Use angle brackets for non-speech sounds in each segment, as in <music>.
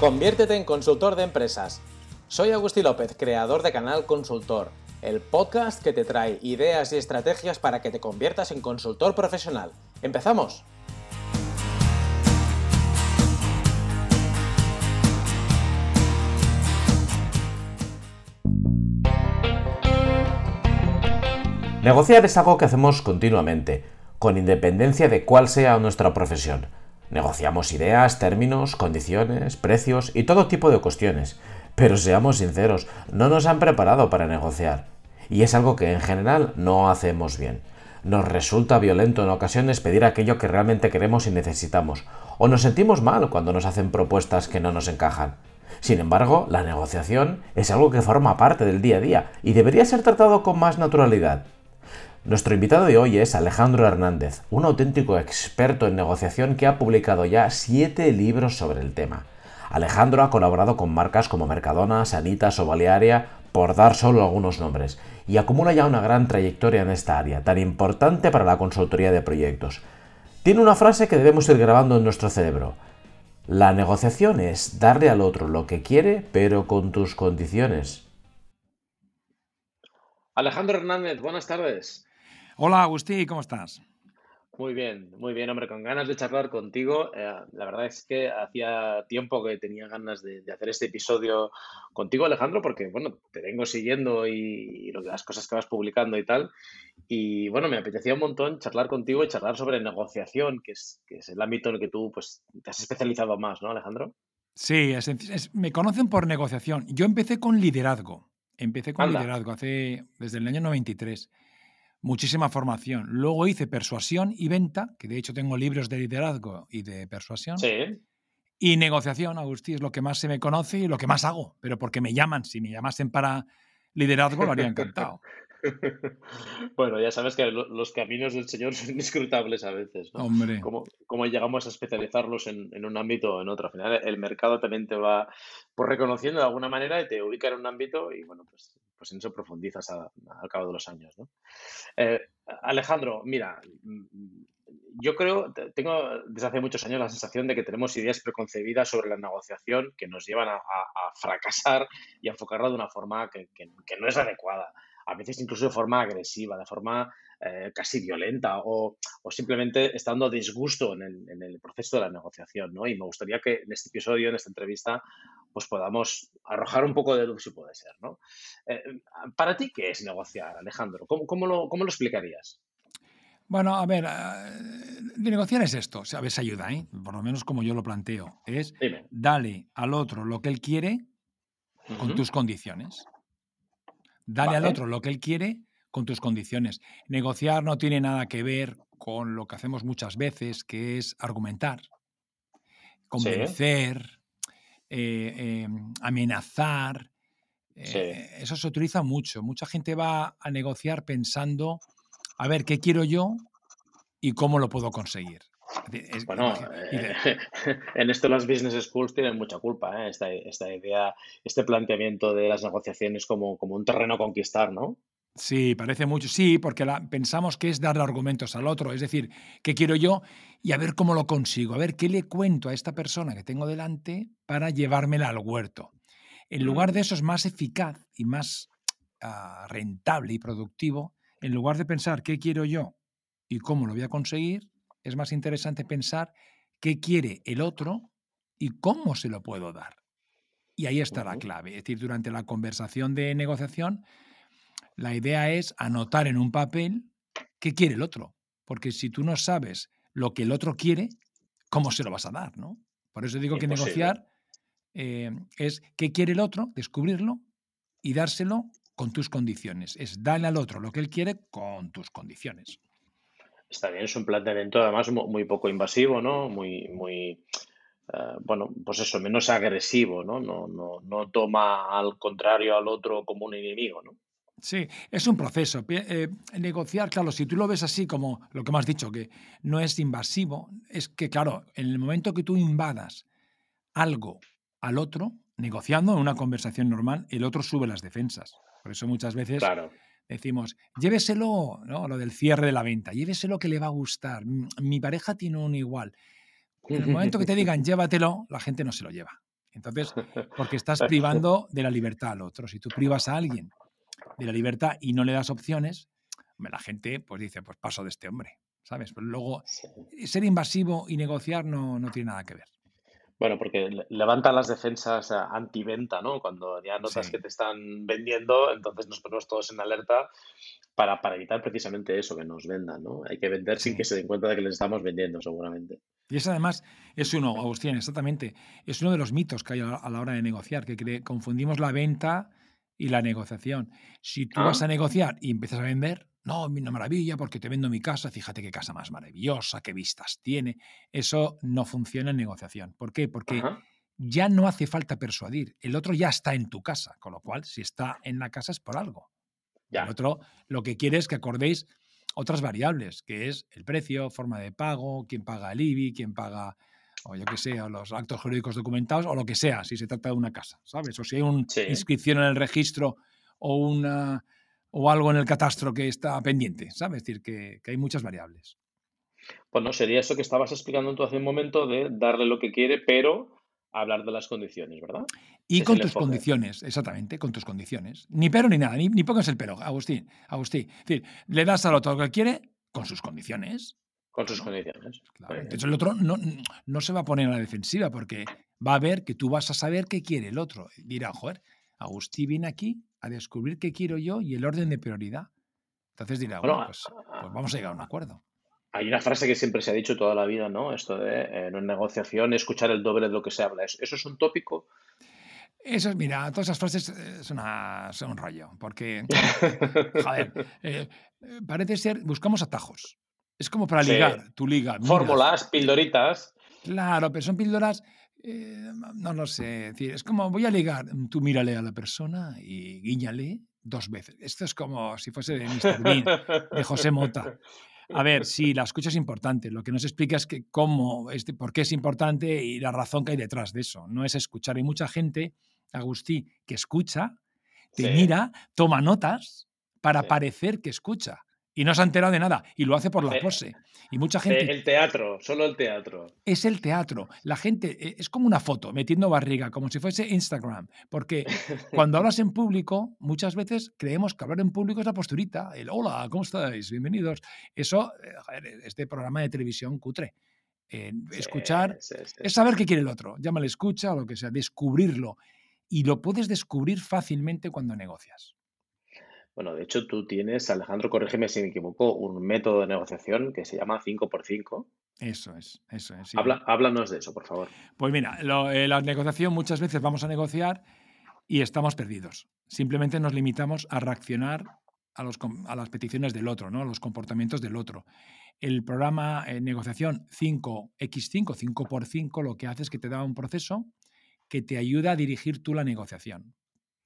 Conviértete en consultor de empresas. Soy Agustín López, creador de Canal Consultor, el podcast que te trae ideas y estrategias para que te conviertas en consultor profesional. ¡Empezamos! Negociar es algo que hacemos continuamente, con independencia de cuál sea nuestra profesión. Negociamos ideas, términos, condiciones, precios y todo tipo de cuestiones. Pero seamos sinceros, no nos han preparado para negociar. Y es algo que en general no hacemos bien. Nos resulta violento en ocasiones pedir aquello que realmente queremos y necesitamos. O nos sentimos mal cuando nos hacen propuestas que no nos encajan. Sin embargo, la negociación es algo que forma parte del día a día y debería ser tratado con más naturalidad. Nuestro invitado de hoy es Alejandro Hernández, un auténtico experto en negociación que ha publicado ya siete libros sobre el tema. Alejandro ha colaborado con marcas como Mercadona, Sanitas o Balearia, por dar solo algunos nombres, y acumula ya una gran trayectoria en esta área, tan importante para la consultoría de proyectos. Tiene una frase que debemos ir grabando en nuestro cerebro. La negociación es darle al otro lo que quiere, pero con tus condiciones. Alejandro Hernández, buenas tardes. Hola Agustín, ¿cómo estás? Muy bien, muy bien, hombre, con ganas de charlar contigo. Eh, la verdad es que hacía tiempo que tenía ganas de, hacer este episodio contigo, Alejandro, porque, bueno, te vengo siguiendo y, lo, las cosas que vas publicando y tal. Y, bueno, me apetecía un montón charlar contigo y charlar sobre negociación, que es, que es el ámbito en el que tú, pues, te has especializado más, ¿no, Alejandro? Sí, me conocen por negociación. Yo empecé con liderazgo. Empecé con liderazgo hace, desde el año 93 muchísima formación. Luego hice persuasión y venta, que de hecho tengo libros de liderazgo y de persuasión. Sí. Y negociación, Agustín, es lo que más se me conoce y lo que más hago, pero porque me llaman. Si me llamasen para liderazgo, lo haría encantado. <laughs> Bueno, ya sabes que los caminos del Señor <laughs> son inescrutables a veces, ¿no? Hombre. Cómo, llegamos a especializarlos en, un ámbito o en otro. Al final, el mercado también te va pues, reconociendo de alguna manera y te ubica en un ámbito y, bueno, pues, pues en eso profundizas al cabo de los años, ¿no? Eh, Alejandro, mira, mm, yo creo, tengo desde hace muchos años la sensación de que tenemos ideas preconcebidas sobre la negociación que nos llevan a, fracasar y a enfocarla de una forma que no es adecuada a veces incluso de forma agresiva, de forma eh, casi violenta o, simplemente estando a disgusto en el, proceso de la negociación. ¿no? Y me gustaría que en este episodio, en esta entrevista, pues podamos arrojar un poco de luz si puede ser. ¿no? Eh, para ti, ¿qué es negociar, Alejandro? ¿Cómo, lo, cómo lo explicarías? Bueno, a ver, eh, de negociar es esto, a ver ayuda, ¿eh? por lo menos como yo lo planteo, es dale al otro lo que él quiere con tus condiciones. Dale al otro lo que él quiere con tus condiciones. Negociar no tiene nada que ver con lo que hacemos muchas veces, que es argumentar, convencer, eh, em, amenazar. Eh, eso se utiliza mucho. Mucha gente va a negociar pensando, a ver, ¿qué quiero yo y cómo lo puedo conseguir? bueno, eh, <laughs> en esto las business schools tienen mucha culpa, ¿eh? esta, esta, idea, este planteamiento de las negociaciones como, como un terreno a conquistar, ¿no? Sí, parece mucho. Sí, porque pensamos que es darle argumentos al otro, es decir, ¿qué quiero yo? Y a ver cómo lo consigo, a ver qué le cuento a esta persona que tengo delante para llevármela al huerto. En lugar de eso es más eficaz y más ah, rentable y productivo, en lugar de pensar qué quiero yo y cómo lo voy a conseguir, es más interesante pensar qué quiere el otro y cómo se lo puedo dar. Y ahí está la clave. Es decir, durante la conversación de negociación, la idea es anotar en un papel qué quiere el otro. Porque si tú no sabes lo que el otro quiere, ¿cómo se lo vas a dar? ¿no? Por eso digo que negociar eh, es qué quiere el otro, descubrirlo y dárselo con tus condiciones. Es darle al otro lo que él quiere con tus condiciones. Está bien, es un planteamiento además muy poco invasivo, ¿no? Muy, muy, eh, bueno, pues eso, menos agresivo, ¿no? No, no, no toma al contrario al otro como un enemigo, ¿no? Sí, es un proceso. Eh, negociar, claro, si tú lo ves así como lo que me has dicho, que no es invasivo, es que, claro, en el momento que tú invadas algo al otro, negociando en una conversación normal, el otro sube las defensas. Por eso muchas veces claro decimos, lléveselo, ¿no? Lo del cierre de la venta, lléveselo que le va a gustar. Mi pareja tiene un igual. En el momento que te digan <laughs> llévatelo, la gente no se lo lleva. Entonces, porque estás <laughs> privando de la libertad al otro. Si tú privas a alguien de la libertad y no le das opciones, la gente pues dice, pues paso de este hombre, ¿sabes? Pero luego, ser invasivo y negociar no, no tiene nada que ver. Bueno, porque levantan las defensas anti-venta, ¿no? Cuando ya notas que te están vendiendo, entonces nos ponemos todos en alerta para, para, evitar precisamente eso, que nos vendan, ¿no? Hay que vender sin que se den cuenta de que les estamos vendiendo, seguramente. Y eso además es uno, Agustín, exactamente, es uno de los mitos que hay a la hora de negociar, que confundimos la venta y la negociación. Si tú vas ah. a negociar y empiezas a vender, no, una maravilla porque te vendo mi casa, fíjate qué casa más maravillosa, qué vistas tiene. Eso no funciona en negociación. ¿Por qué? Porque ya no hace falta persuadir. El otro ya está en tu casa, con lo cual si está en la casa es por algo. El otro lo que quiere es que acordéis otras variables, que es el precio, forma de pago, quién paga el IBI, quién paga, o yo qué sé, los actos jurídicos documentados, o lo que sea, si se trata de una casa, ¿sabes? O si hay una inscripción en el registro o una o algo en el catastro que está pendiente, ¿sabes? Es decir, que, hay muchas variables. Bueno, sería eso que estabas explicando tú hace un momento de darle lo que quiere, pero hablar de las condiciones, ¿verdad? Y con tus condiciones, exactamente, con tus condiciones. Ni pero ni nada, ni, ni pongas el pero, Agustín. Agustín. Es decir, le das al otro lo que quiere con sus condiciones. Con sus condiciones. Claro. Entonces el otro no, no se va a poner a la defensiva porque va a ver que tú vas a saber qué quiere el otro. Dirá, joder, Agustín viene aquí a descubrir qué quiero yo y el orden de prioridad. Entonces dirá, bueno, pues, pues, vamos a llegar a un acuerdo. Hay una frase que siempre se ha dicho toda la vida, ¿no? Esto de en una negociación escuchar el doble de lo que se habla. ¿Eso es un tópico? Eso es, mira, todas esas frases eh, son, un rollo, porque, <laughs> joder, eh, eh, parece ser, buscamos atajos. Es como para ligar, tu liga. Fórmulas, pildoritas. Claro, pero son píldoras eh, no lo sé, es, decir, es como voy a ligar, tú mírale a la persona y guíñale dos veces. Esto es como si fuese de Mr. Bean, de José Mota. A ver, sí, la escucha es importante. Lo que nos explica es que cómo, este, por qué es importante y la razón que hay detrás de eso. No es escuchar. Hay mucha gente, Agustí, que escucha, te mira, toma notas para parecer que escucha y no se ha enterado de nada y lo hace por la pose. Y mucha gente... El teatro, solo el teatro. Es el teatro. La gente eh, es como una foto, metiendo barriga, como si fuese Instagram. Porque <laughs> cuando hablas en público, muchas veces creemos que hablar en público es la posturita, el hola, ¿cómo estáis? Bienvenidos. Eso, eh, este programa de televisión cutre. escuchar es saber qué quiere el otro. Llámale escucha o lo que sea, descubrirlo. Y lo puedes descubrir fácilmente cuando negocias. Bueno, de hecho, tú tienes, Alejandro, corrígeme si me equivoco, un método de negociación que se llama 5x5. Eso es, eso es. Habla, háblanos de eso, por favor. Pues mira, eh, la negociación muchas veces vamos a negociar y estamos perdidos. Simplemente nos limitamos a reaccionar a, los, a las peticiones del otro, ¿no? a los comportamientos del otro. El programa eh, negociación 5x5, 5x5, lo que hace es que te da un proceso que te ayuda a dirigir tú la negociación.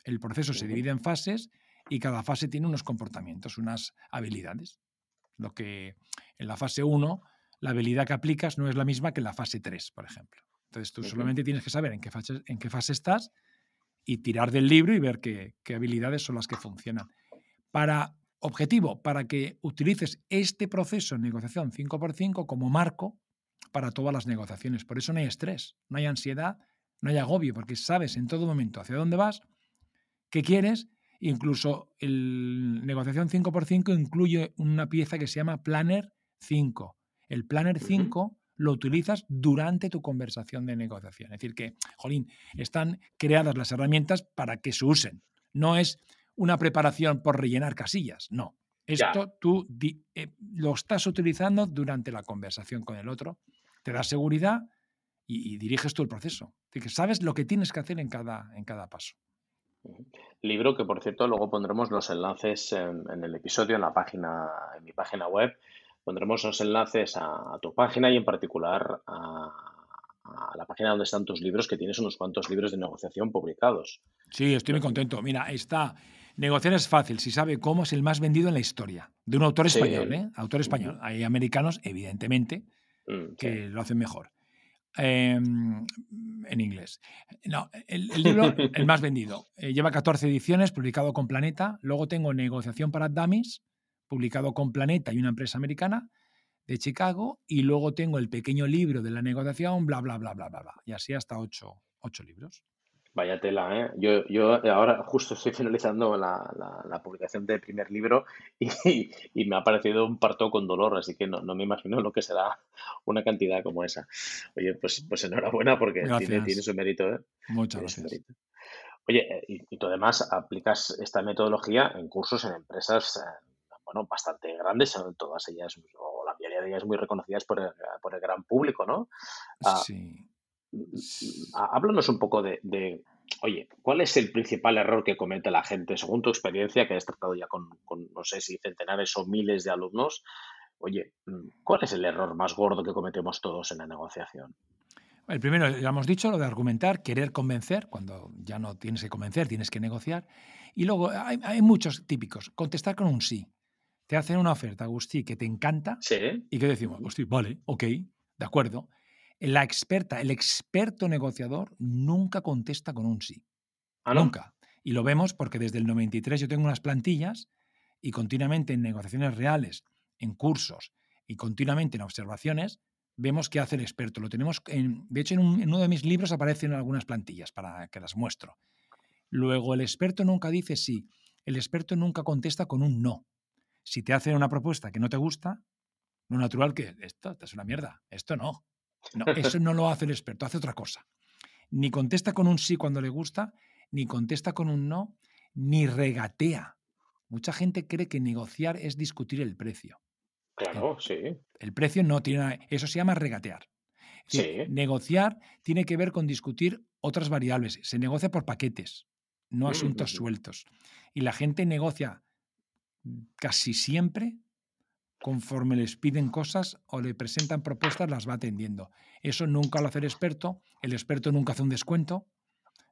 El proceso se divide en fases y cada fase tiene unos comportamientos, unas habilidades. Lo que en la fase 1, la habilidad que aplicas no es la misma que en la fase 3, por ejemplo. Entonces tú solamente tienes que saber en qué fase, en qué fase estás y tirar del libro y ver qué, qué habilidades son las que funcionan. Para objetivo, para que utilices este proceso en negociación 5x5 como marco para todas las negociaciones. Por eso no hay estrés, no hay ansiedad, no hay agobio, porque sabes en todo momento hacia dónde vas, qué quieres Incluso el negociación 5x5 incluye una pieza que se llama Planner 5. El Planner 5 lo utilizas durante tu conversación de negociación. Es decir, que, jolín, están creadas las herramientas para que se usen. No es una preparación por rellenar casillas, no. Esto tú eh, lo estás utilizando durante la conversación con el otro, te da seguridad y, diriges tú el proceso. Es que sabes lo que tienes que hacer en cada, en cada paso. Libro que, por cierto, luego pondremos los enlaces en, el episodio, en la página, en mi página web. Pondremos los enlaces a, tu página y en particular a, la página donde están tus libros, que tienes unos cuantos libros de negociación publicados. Sí, estoy muy contento. Mira, está. Negociar es fácil si sabe cómo es el más vendido en la historia. De un autor español, ¿eh? Autor español. Hay americanos, evidentemente, mm, que lo hacen mejor. Em, en inglés. No, el, libro, <laughs> el más vendido, eh, lleva 14 ediciones, publicado con Planeta. Luego tengo Negociación para Dummies, publicado con Planeta y una empresa americana de Chicago. Y luego tengo el pequeño libro de la negociación, bla, bla, bla, bla, bla, bla. Y así hasta ocho, ocho libros. Vaya tela, ¿eh? Yo, yo ahora justo estoy finalizando la, la, publicación del primer libro y, y, me ha parecido un parto con dolor, así que no, no, me imagino lo que será una cantidad como esa. Oye, pues, pues enhorabuena porque tiene, tiene, su mérito, ¿eh? Muchas gracias. Oye, eh, y, tú además aplicas esta metodología en cursos en empresas, eh, bueno, bastante grandes, todas ellas, o la mayoría de ellas muy reconocidas por el, por el gran público, ¿no? Ah, sí háblanos un poco de, oye, ¿cuál es el principal error que comete la gente, según tu experiencia, que has tratado ya con, no sé si centenares o miles de alumnos? Oye, ¿cuál es el error más gordo que cometemos todos en la negociación? El primero, ya hemos dicho, lo de argumentar, querer convencer, cuando ya no tienes que convencer, tienes que negociar. Y luego hay, hay muchos típicos. Contestar con un sí. Te hacen una oferta, Agustí, que te encanta. Sí. Y que decimos, Agustí, vale, ok, de acuerdo. La experta, el experto negociador nunca contesta con un sí. ¿Ah, nunca. Y lo vemos porque desde el 93 yo tengo unas plantillas y continuamente en negociaciones reales, en cursos y continuamente en observaciones, vemos qué hace el experto. Lo tenemos en, de hecho, en, uno de mis libros aparecen algunas plantillas para que las muestro. Luego, el experto nunca dice sí. El experto nunca contesta con un no. Si te hacen una propuesta que no te gusta, lo natural que esto, esto es una mierda, esto no. No, eso no lo hace el experto, hace otra cosa. Ni contesta con un sí cuando le gusta, ni contesta con un no, ni regatea. Mucha gente cree que negociar es discutir el precio. Claro, sí. El precio no tiene. Eso se llama regatear. sí. Negociar tiene que ver con discutir otras variables. Se negocia por paquetes, no mm, asuntos sueltos. Y la gente negocia casi siempre conforme les piden cosas o le presentan propuestas, las va atendiendo. Eso nunca lo hace el experto. El experto nunca hace un descuento.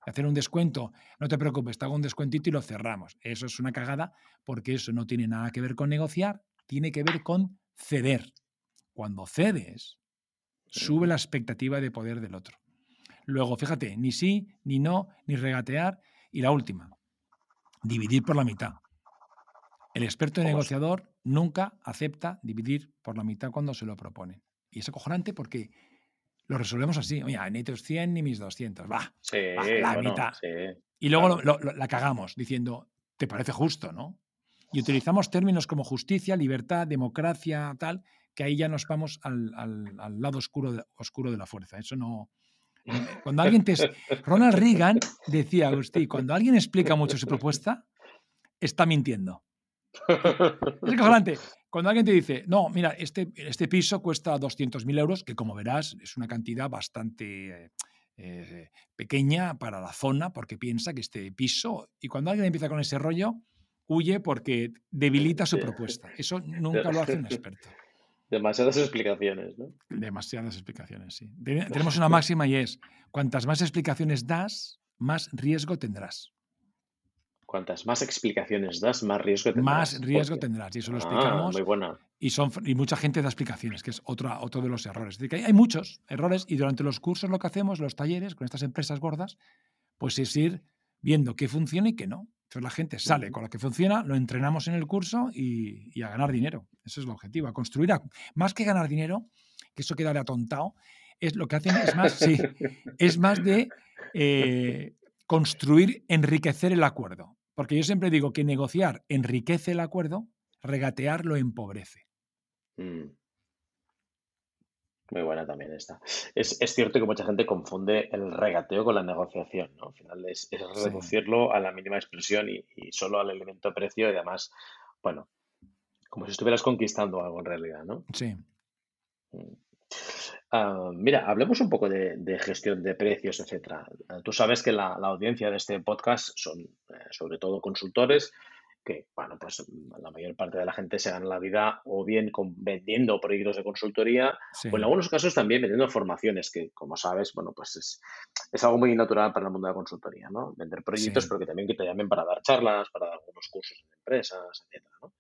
Hacer un descuento, no te preocupes, te hago un descuentito y lo cerramos. Eso es una cagada porque eso no tiene nada que ver con negociar, tiene que ver con ceder. Cuando cedes, sube la expectativa de poder del otro. Luego, fíjate, ni sí, ni no, ni regatear. Y la última, dividir por la mitad. El experto negociador nunca acepta dividir por la mitad cuando se lo proponen. Y es acojonante porque lo resolvemos así. Oye, ni tus 100 ni mis 200. Va, sí, la mitad. y luego la cagamos diciendo, ¿te parece justo, no? Y utilizamos términos como justicia, libertad, democracia, tal, que ahí ya nos vamos al, lado oscuro de, oscuro de la fuerza. Eso no, cuando alguien te... Ronald Reagan decía, Agustín, cuando alguien explica mucho su propuesta, está mintiendo. Es acojonante. Cuando alguien te dice, no, mira, este, este piso cuesta 200.000 euros, que como verás es una cantidad bastante eh, pequeña para la zona, porque piensa que este piso, y cuando alguien empieza con ese rollo, huye porque debilita su propuesta. Eso nunca lo hace un experto. <laughs> Demasiadas explicaciones, ¿no? Demasiadas explicaciones, sí. Tenemos <laughs> una máxima y es, cuantas más explicaciones das, más riesgo tendrás. Cuantas más explicaciones das, más riesgo tendrás. Más riesgo tendrás. Y eso lo ah, explicamos. muy buena. Y, son, y mucha gente da explicaciones, que es otra, otro de los errores. Es decir, que hay, muchos errores y durante los cursos lo que hacemos, los talleres, con estas empresas gordas, pues es ir viendo qué funciona y qué no. Entonces la gente sale con lo que funciona, lo entrenamos en el curso y, a ganar dinero. Ese es el objetivo, a construir. más que ganar dinero, que eso queda de atontado, es lo que hacen es más, sí, <laughs> es más de eh, construir, enriquecer el acuerdo. Porque yo siempre digo que negociar enriquece el acuerdo, regatear lo empobrece. Mm. Muy buena también esta. Es, cierto que mucha gente confunde el regateo con la negociación, ¿no? Al final es, reducirlo a la mínima expresión y, solo al elemento precio y además, bueno, como si estuvieras conquistando algo en realidad, ¿no? Sí. Mm. Ah, mira, hablemos un poco de, gestión de precios, etcétera. Ah, tú sabes que la, audiencia de este podcast son eh, sobre todo consultores que, bueno, pues la mayor parte de la gente se gana la vida o bien con, vendiendo proyectos de consultoría o en algunos casos también vendiendo formaciones, que como sabes, bueno, pues es, algo muy natural para el mundo de la consultoría, ¿no? Vender proyectos, pero que también que te llamen para dar charlas, para dar algunos cursos en empresas, etcétera, ¿no?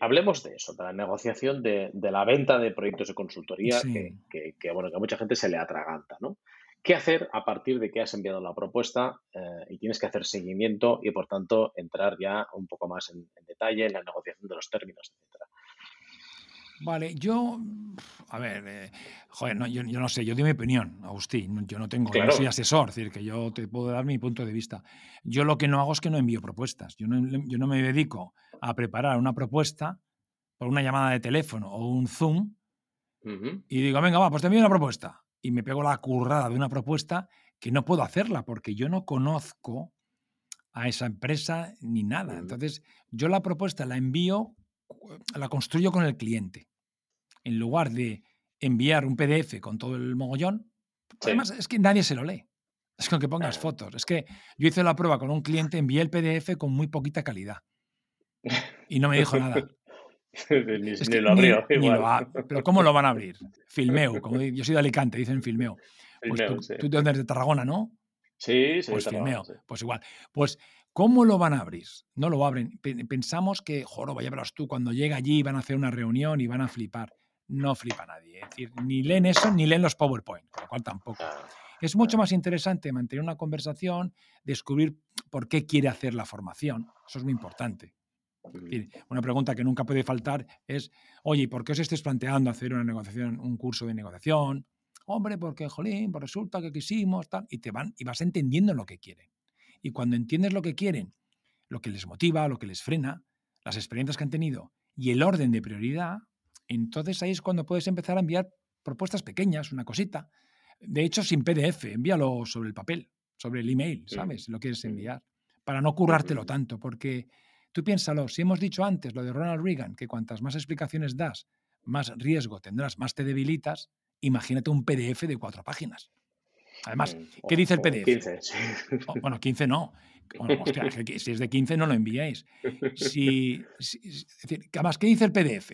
Hablemos de eso, de la negociación de, la venta de proyectos de consultoría que, bueno, que a mucha gente se le atraganta, ¿no? ¿Qué hacer a partir de que has enviado la propuesta eh, y tienes que hacer seguimiento y, por tanto, entrar ya un poco más en, detalle en la negociación de los términos, etcétera? Vale, yo a ver, eh, joder, yo, no sé, yo doy mi opinión, Agustín, yo no tengo, no soy asesor, es decir, que yo te puedo dar mi punto de vista. Yo lo que no hago es que no envío propuestas, yo no, yo no me dedico a preparar una propuesta por una llamada de teléfono o un Zoom y digo, venga, va, pues te envío una propuesta. Y me pego la currada de una propuesta que no puedo hacerla porque yo no conozco a esa empresa ni nada. Entonces, yo la propuesta la envío, la construyo con el cliente. En lugar de enviar un PDF con todo el mogollón, además es que nadie se lo lee. Es con que pongas fotos. Es que yo hice la prueba con un cliente, envié el PDF con muy poquita calidad. Y no me dijo nada. <laughs> ni, lo abrió. pero ¿cómo lo van a abrir? Filmeo. Como, yo soy de Alicante, dicen filmeo. Pues tú, tú, eres de Tarragona, ¿no? Sí, sí. Pues filmeo. Pues igual. Pues, ¿cómo lo van a abrir? No lo abren. Pensamos que, joro, vaya verás tú, cuando llega allí van a hacer una reunión y van a flipar. No flipa nadie. Es decir, ni leen eso ni leen los PowerPoint, con lo cual tampoco. Es mucho más interesante mantener una conversación, descubrir por qué quiere hacer la formación. Eso es muy importante. Una pregunta que nunca puede faltar es, oye, ¿por qué os estáis planteando hacer una negociación, un curso de negociación? Hombre, porque, jolín, pues resulta que quisimos, tal, y te van, y vas entendiendo lo que quieren. Y cuando entiendes lo que quieren, lo que les motiva, lo que les frena, las experiencias que han tenido y el orden de prioridad, entonces ahí es cuando puedes empezar a enviar propuestas pequeñas, una cosita. De hecho, sin PDF, envíalo sobre el papel, sobre el email, ¿sabes? Lo quieres enviar. Para no currártelo tanto, porque Tú piénsalo, si hemos dicho antes lo de Ronald Reagan, que cuantas más explicaciones das, más riesgo tendrás, más te debilitas, imagínate un PDF de cuatro páginas. Además, mm, ¿qué dice el PDF? 15, bueno, 15 no. si es de 15 no lo enviáis. Si, además, ¿qué dice el PDF?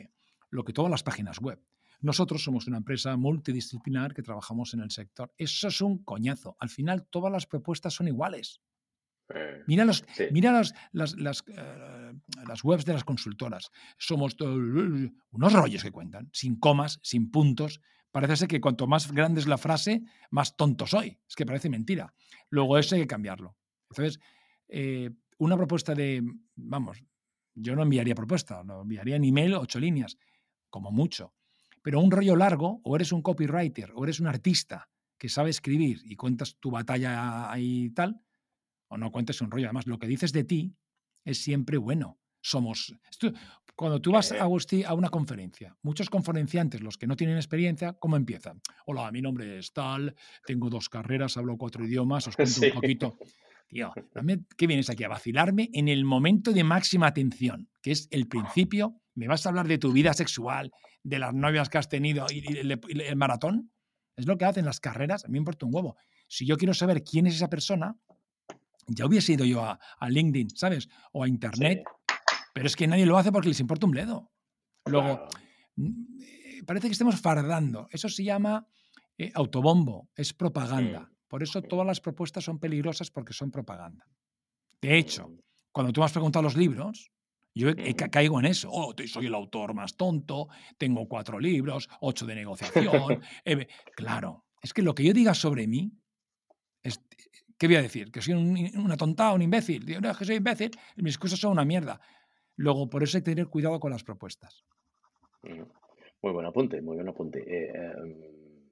Lo que todas las páginas web. Nosotros somos una empresa multidisciplinar que trabajamos en el sector. Eso es un coñazo. Al final, todas las propuestas son iguales. Eh, mira, los, mira las, las, las, eh, las, webs de las consultoras. Somos unos rollos que cuentan, sin comas, sin puntos. Parece ser que cuanto más grande es la frase, más tonto soy. Es que parece mentira. Luego eso hay que cambiarlo. Entonces, eh, una propuesta de, vamos, yo no enviaría propuesta, lo enviaría en email ocho líneas, como mucho. Pero un rollo largo, o eres un copywriter, o eres un artista que sabe escribir y cuentas tu batalla ahí y tal, o no cuentes un rollo. Además, lo que dices de ti es siempre bueno. Somos. cuando tú vas, Agustí, a una conferencia, muchos conferenciantes, los que no tienen experiencia, ¿cómo empiezan? Hola, mi nombre es tal, tengo dos carreras, hablo cuatro idiomas, os cuento un poquito. Tío, <laughs> ¿qué vienes aquí a vacilarme en el momento de máxima atención, que es el principio? ¿Me vas a hablar de tu vida sexual, de las novias que has tenido y, el, maratón? Es lo que hacen las carreras, a mí me importa un huevo. Si yo quiero saber quién es esa persona, ya hubiese ido yo a, LinkedIn, ¿sabes? O a Internet, pero es que nadie lo hace porque les importa un bledo. Luego, eh, parece que estemos fardando. Eso se llama eh, autobombo, es propaganda. Por eso todas las propuestas son peligrosas porque son propaganda. De hecho, mm. cuando tú me has preguntado los libros, yo caigo en eso. Oh, soy el autor más tonto, tengo cuatro libros, ocho de negociación. <laughs> claro, es que lo que yo diga sobre mí es, ¿Qué voy a decir? ¿Que soy una tonta, un imbécil? Digo, no, que soy imbécil, mis cosas son una mierda. Luego, por eso hay que tener cuidado con las propuestas. Muy buen apunte, muy buen apunte. Eh, em,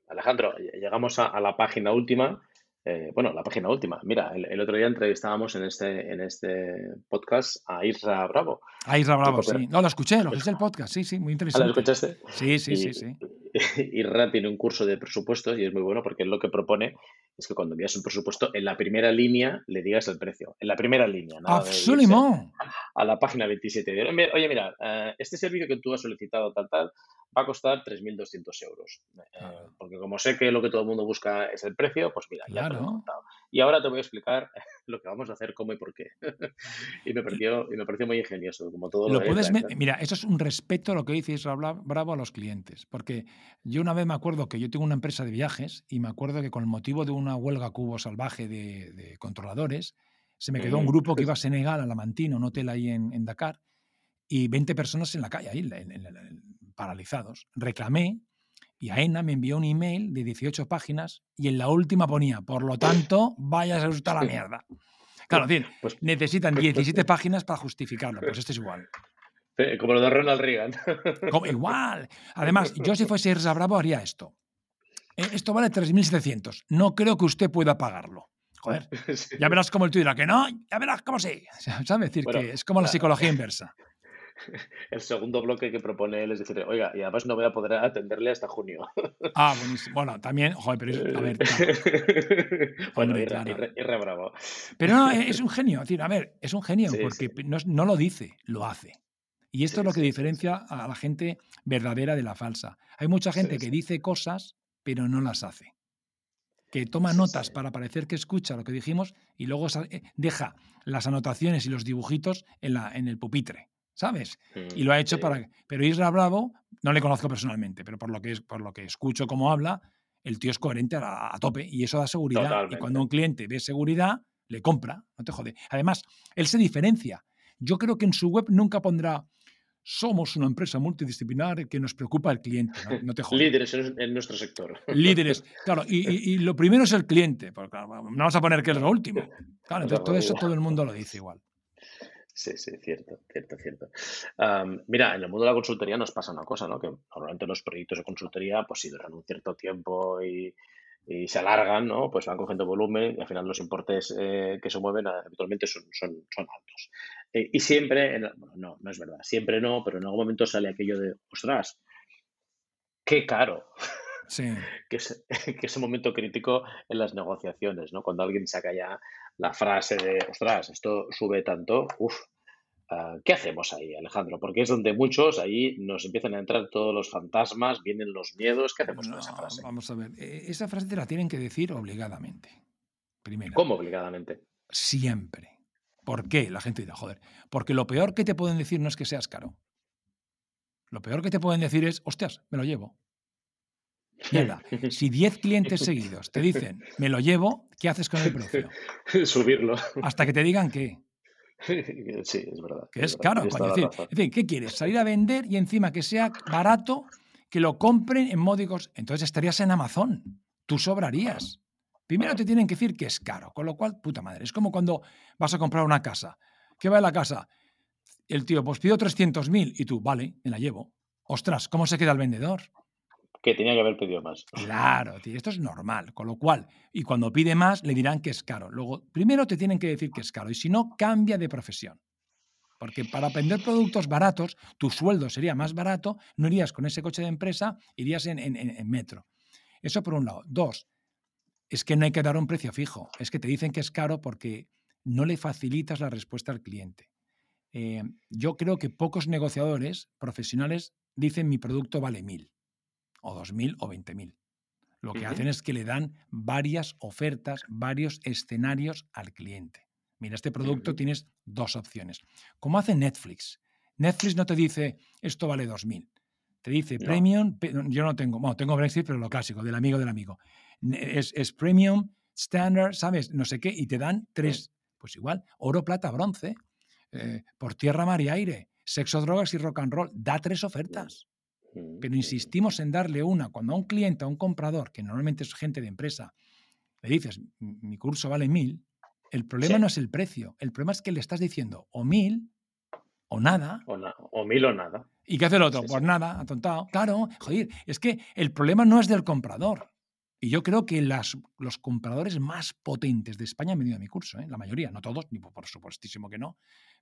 Alejandro, llegamos a, la página última eh, bueno, la página última. Mira, el, otro día entrevistábamos en este, en este podcast a Isra Bravo. A Isra Bravo, sí. No, lo escuché, lo escuché el podcast, sí, sí, muy interesante. ¿Lo escuchaste? Sí, sí, sí, sí. <laughs> Isra tiene un curso de presupuestos y es muy bueno porque él lo que propone es que cuando envías un presupuesto, en la primera línea le digas el precio. En la primera línea, ¿no? Absolutamente. A la página 27. Oye, mira, eh, este servicio que tú has solicitado, tal, tal, va a costar 3.200 euros. Eh, porque como sé que lo que todo el mundo busca es el precio, pues mira, ya lo he montado. Y ahora te voy a explicar lo que vamos a hacer, cómo y por qué. <laughs> y, me pareció, y me pareció muy ingenioso, como todo lo, puedes Mira, eso es un respeto a lo que dices Bravo a los clientes. Porque yo una vez me acuerdo que yo tengo una empresa de viajes y me acuerdo que con el motivo de una huelga cubo salvaje de, controladores, se me quedó un grupo que iba a <laughs> Senegal, a La Mantina, un hotel ahí en, Dakar, y 20 personas en la calle, ahí, paralizados. Reclamé y AENA me envió un email de 18 páginas y en la última ponía, por lo tanto, vayas a usar la mierda. Claro, <laughs> pues, necesitan 17 pues, pues, páginas para justificarlo, pues esto es igual. Como lo de Ronald Reagan. igual. Además, yo si fuese Irsa Bravo haría esto. Eh, esto vale 3.700. No creo que usted pueda pagarlo. Joder, <laughs> ya verás cómo el tuyo dirá que no, ya verás cómo sí. <laughs> ¿Sabes? decir que es como la psicología inversa. <laughs> El segundo bloque que propone él es decir, oiga, y además no voy a poder atenderle hasta junio. Ah, buenísimo. Bueno, también, joder, pero a ver. bueno, bravo. Pero no, es un genio. Es decir, a ver, es un genio porque No, no, lo dice, lo hace. Y esto es lo que diferencia a la gente verdadera de la falsa. Hay mucha gente que dice cosas, pero no las hace. Que toma notas para parecer que escucha lo que dijimos y luego eh, deja las anotaciones y los dibujitos en, la, en el pupitre. ¿Sabes? y lo ha hecho para... Pero Isra Bravo, no le conozco personalmente, pero por lo que, por lo que escucho cómo habla, el tío es coherente a, tope y eso da seguridad. Y cuando un cliente ve seguridad, le compra, no te jode. Además, él se diferencia. Yo creo que en su web nunca pondrá somos una empresa multidisciplinar que nos preocupa el cliente. No, te Líderes en, nuestro sector. Líderes, claro. Y, y, lo primero es el cliente, porque no vamos a poner que es lo último. Claro, <laughs> entonces todo eso todo el mundo lo dice igual. Sí, sí, cierto, cierto, cierto. mira, en el mundo de la consultoría nos pasa una cosa, ¿no? Que normalmente los proyectos de consultoría, pues si duran un cierto tiempo y, se alargan, ¿no? Pues van cogiendo volumen y al final los importes eh, que se mueven habitualmente son, altos. Eh, y siempre, no, no es verdad, siempre no, pero en algún momento sale aquello de, ostras, qué caro. Sí. que, es, <laughs> que ese momento crítico en las negociaciones, ¿no? Cuando alguien saca ya la frase de, ostras, esto sube tanto, uff, ah, ¿qué hacemos ahí, Alejandro? Porque es donde muchos ahí nos empiezan a entrar todos los fantasmas, vienen los miedos, ¿qué hacemos con esa frase? Vamos a ver, e, esa frase te la tienen que decir obligadamente. Primero. ¿Cómo obligadamente? Siempre. ¿Por qué? La gente dirá, joder, porque lo peor que te pueden decir no es que seas caro. Lo peor que te pueden decir es, hostias, me lo llevo. Mierda, <laughs> si 10 clientes seguidos te dicen, me lo llevo, ¿qué haces con el precio? <laughs> Subirlo. Hasta que te digan qué. <laughs> Sí, es verdad. Que es, caro. decir, ¿qué quieres? Salir a vender y encima que sea barato, que lo compren en módicos. Entonces estarías en Amazon. Tú sobrarías. Primero te tienen que decir que es caro, con lo cual, puta madre. Es como cuando vas a comprar una casa. ¿Qué va en la casa? El tío, pues pido 300.000 y tú, vale, me la llevo. Ostras, ¿cómo se queda el vendedor? Que tenía que haber pedido más. Claro, tío, esto es normal. Con lo cual, y cuando pide más, le dirán que es caro. Luego, primero te tienen que decir que es caro y si no, cambia de profesión. Porque para vender productos baratos, tu sueldo sería más barato, no irías con ese coche de empresa, irías en, metro. Eso por un lado. Dos, es que no hay que dar un precio fijo. Es que te dicen que es caro porque no le facilitas la respuesta al cliente. Eh, yo creo que pocos negociadores profesionales dicen mi producto vale mil o 2.000 o 20.000. Lo que hacen es que le dan varias ofertas, varios escenarios al cliente. Mira, este producto tienes dos opciones. ¿Cómo hace Netflix? Netflix no te dice, esto vale 2.000. Te dice premium, yo no tengo, bueno, tengo Brexit, pero lo clásico, del amigo del amigo. Es, premium, standard, ¿sabes? No sé qué, y te dan tres, pues igual, oro, plata, bronce, eh, por tierra, mar y aire, sexo, drogas y rock and roll. Da tres ofertas. Pero insistimos en darle una. Cuando a un cliente, a un comprador, que normalmente es gente de empresa, le dices, mi curso vale mil, el problema no es el precio, el problema es que le estás diciendo o mil o nada. O, mil o nada. ¿Y qué hace el otro? pues nada, atontado. Claro, joder, es que el problema no es del comprador. Y yo creo que las, los compradores más potentes de España han venido a mi curso, ¿eh? la mayoría, no todos, ni por supuestísimo que no,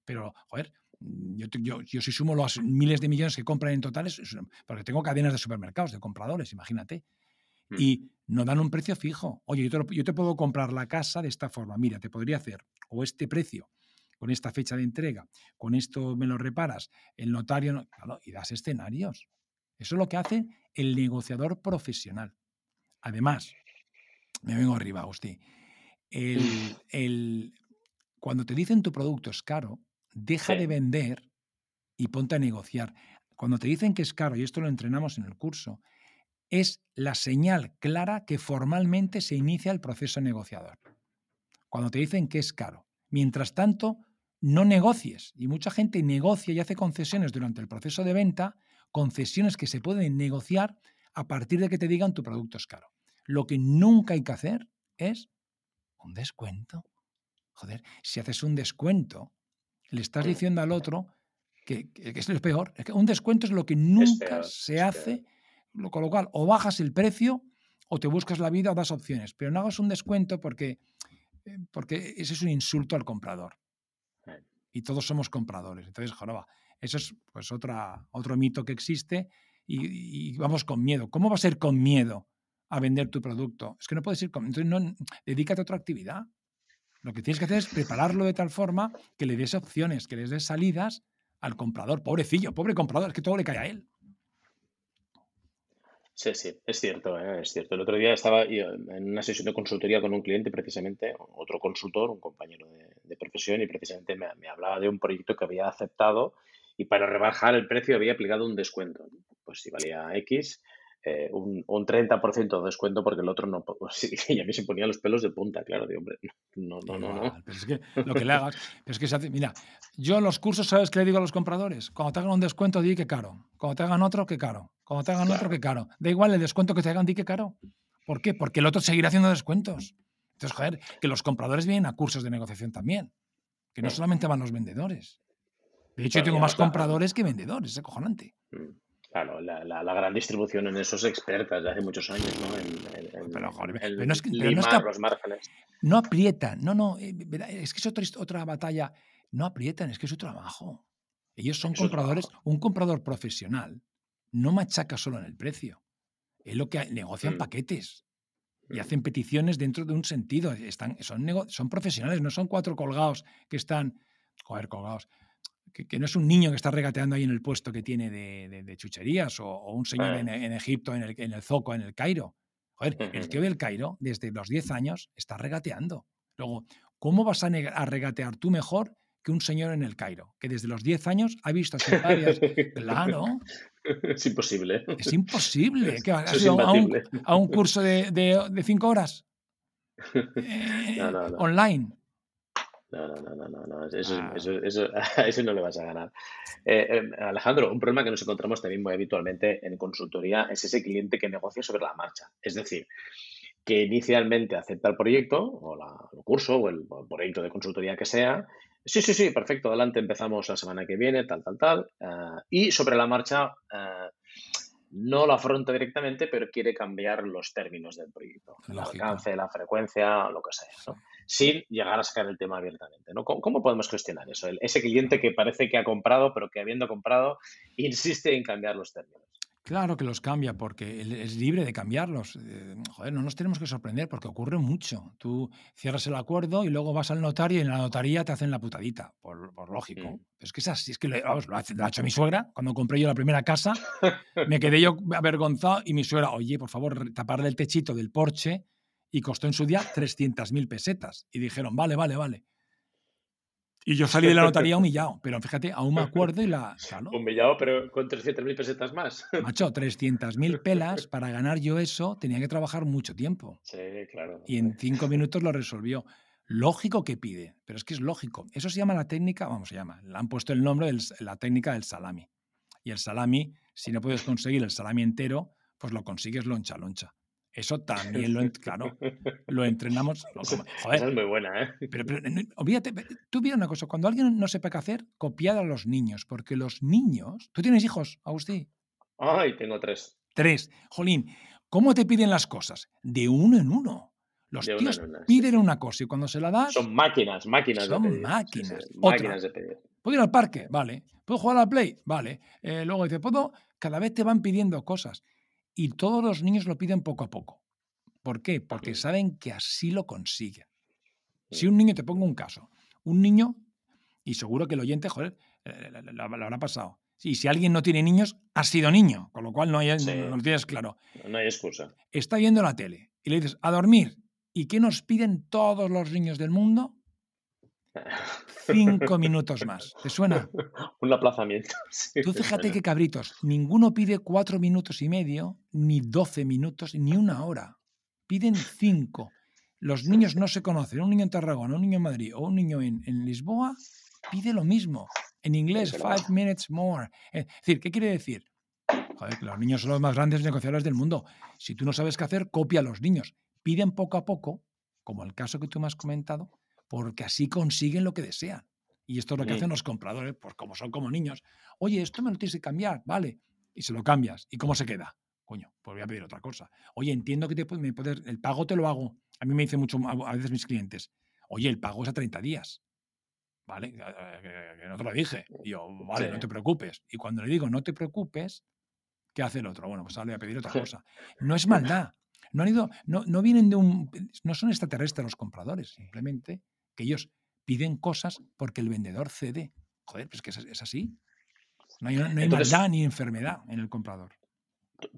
pero, joder, yo, yo, yo si sumo los miles de millones que compran en total, porque tengo cadenas de supermercados, de compradores, imagínate. Mm. Y no dan un precio fijo. Oye, yo te, yo te puedo comprar la casa de esta forma. Mira, te podría hacer o este precio con esta fecha de entrega, con esto me lo reparas, el notario, y das escenarios. Eso es lo que hace el negociador profesional. Además, me vengo arriba, Agustín. El, el, cuando te dicen tu producto es caro, deja de vender y ponte a negociar. Cuando te dicen que es caro, y esto lo entrenamos en el curso, es la señal clara que formalmente se inicia el proceso negociador. Cuando te dicen que es caro. Mientras tanto, no negocies. Y mucha gente negocia y hace concesiones durante el proceso de venta, concesiones que se pueden negociar a partir de que te digan tu producto es caro. Lo que nunca hay que hacer es un descuento. Joder, si haces un descuento le estás diciendo al otro que, es lo peor. Es que un descuento es lo que nunca se hace, con lo cual o bajas el precio o te buscas la vida o das opciones, pero no hagas un descuento porque, eh, porque ese es un insulto al comprador. Y todos somos compradores. Entonces, joroba, eso es pues otra, otro mito que existe y, vamos con miedo. ¿Cómo va a ser con miedo a vender tu producto? Es que no puedes ir con... Entonces, no, dedícate a otra actividad. Lo que tienes que hacer es prepararlo de tal forma que le des opciones, que le des salidas al comprador. Pobrecillo, pobre comprador, es que todo le cae a él. Sí, sí, es cierto, ¿eh? es cierto. El otro día estaba en una sesión de consultoría con un cliente, precisamente, otro consultor, un compañero de, profesión, y precisamente me, me, hablaba de un proyecto que había aceptado y para rebajar el precio había aplicado un descuento. Pues si valía X, eh, un, un 30% de descuento porque el otro no. <laughs> Y a mí se ponía los pelos de punta, claro, de hombre. No, no, no, no. Pero es que lo que le hagas. Pero es que se hace. Mira, yo los cursos, ¿sabes qué le digo a los compradores? Cuando te hagan un descuento, di que caro. Cuando te hagan otro, que caro. Cuando te hagan otro, que caro. Da igual el descuento que te hagan, di que caro. ¿Por qué? Porque el otro seguirá haciendo descuentos. Entonces, joder, que los compradores vienen a cursos de negociación también. Que no solamente van los vendedores. De hecho, yo tengo más compradores que vendedores, es acojonante. Mm. Claro, la, la, gran distribución en eso es experta desde hace muchos años, ¿no? En, pero, no es que, los márgenes. No aprietan, no, no, eh, es que es otra, otra batalla. No aprietan, es que es su trabajo. Ellos son compradores, un comprador profesional no machaca solo en el precio. Es lo que negocian mm. paquetes y mm. hacen peticiones dentro de un sentido. Están, son, son profesionales, no son cuatro colgados que están, joder, colgados que, no es un niño que está regateando ahí en el puesto que tiene de, chucherías o, un señor en, Egipto, en el, en el Zoco, en el Cairo. Joder, el tío del Cairo, desde los 10 años, está regateando. Luego, ¿cómo vas a, regatear tú mejor que un señor en el Cairo, que desde los 10 años ha visto así varias. Claro. <laughs> Es imposible. Es imposible. ¿Qué, ¿Has ido a un, a un, curso de, de, cinco horas? <laughs> Eh, online. No, no, no, no, no, Eso, ah. eso, eso, <laughs> eso, no le vas a ganar. Eh, eh, Alejandro, un problema que nos encontramos también muy habitualmente en consultoría es ese cliente que negocia sobre la marcha. Es decir, que inicialmente acepta el proyecto o el curso o el, proyecto de consultoría que sea. Sí, sí, sí, perfecto, adelante, empezamos la semana que viene, tal, tal, tal. Eh, y sobre la marcha no lo afronta directamente, pero quiere cambiar los términos del proyecto, el alcance, la frecuencia, lo que sea, ¿no? sin llegar a sacar el tema abiertamente. ¿no? ¿Cómo, podemos gestionar eso? ese cliente que parece que ha comprado, pero que habiendo comprado, insiste en cambiar los términos. Claro que los cambia porque es libre de cambiarlos. Eh, joder, no nos tenemos que sorprender porque ocurre mucho. Tú cierras el acuerdo y luego vas al notario y en la notaría te hacen la putadita, por, lógico. Mm. Es que es así, es que lo, ha hecho mi suegra. Cuando compré yo la primera casa, me quedé yo avergonzado y mi suegra, oye, por favor, taparle el techito del porche y costó en su día 300.000 pesetas. Y dijeron, vale, vale, vale. Y yo salí de la notaría <laughs> humillado, pero fíjate, aún me acuerdo y la... <laughs> Humillado, pero con 300.000 pesetas más. <laughs> Macho, 300.000 pelas, para ganar yo eso tenía que trabajar mucho tiempo. Sí, claro. Y en cinco minutos lo resolvió. Lógico que pide, pero es que es lógico. Eso se llama la técnica, vamos, se llama, le han puesto el nombre de la técnica del salami. Y el salami, si no puedes conseguir el salami entero, pues lo consigues loncha loncha. Eso también lo, <laughs> claro, lo entrenamos. joder, es muy buena, ¿eh? Pero, olvídate, tú mira una cosa, cuando alguien no sepa qué hacer, copiar a los niños, porque los niños... ¿Tú tienes hijos, Agustín? Ay, tengo tres. Tres. Jolín, ¿cómo te piden las cosas? De uno en uno. Los tíos piden una cosa y cuando se la das... Son máquinas, máquinas son de pedir. máquinas. máquinas de pedir. ¿Puedo ir al parque? Vale. ¿Puedo jugar a la Play? Vale. Eh, luego dice, ¿puedo? Cada vez te van pidiendo cosas. Y todos los niños lo piden poco a poco. ¿Por qué? Porque saben que así lo consiguen. Si un niño, te pongo un caso, un niño, y seguro que el oyente, joder, eh, lo, habrá pasado. Y si alguien no tiene niños, ha sido niño, con lo cual no, hay, no, lo tienes claro. No hay excusa. Está viendo la tele y le dices, a dormir. ¿Y qué nos piden todos los niños del mundo? Cinco minutos más. ¿Te suena? <laughs> Un aplazamiento. <laughs> Tú fíjate que cabritos, ninguno pide cuatro minutos y medio, ni doce minutos, ni una hora. Piden cinco. Los niños no se conocen. Un niño en Tarragona, un niño en Madrid o un niño en, Lisboa pide lo mismo. En inglés, five minutes more. Es decir, ¿qué quiere decir? Joder, que los niños son los más grandes negociadores del mundo. Si tú no sabes qué hacer, copia a los niños. Piden poco a poco, como el caso que tú me has comentado, porque así consiguen lo que desean. Y esto es lo que hacen los compradores, pues como son como niños. Oye, esto me lo tienes que cambiar, vale. Y se lo cambias. ¿Y cómo se queda? Coño, pues voy a pedir otra cosa. Oye, entiendo que te, me puedes, el pago te lo hago. A mí me dice mucho a veces mis clientes, oye, el pago es a 30 días. ¿Vale? Que no te lo dije. Y yo, vale, no te preocupes. Y cuando le digo, no te preocupes, ¿qué hace el otro? Bueno, pues ahora voy a pedir otra cosa. No es maldad. No han ido, no, no vienen de un, no son extraterrestres los compradores, simplemente que ellos piden cosas porque el vendedor cede. Joder, pues que es, así. No hay, maldad ni enfermedad en el comprador.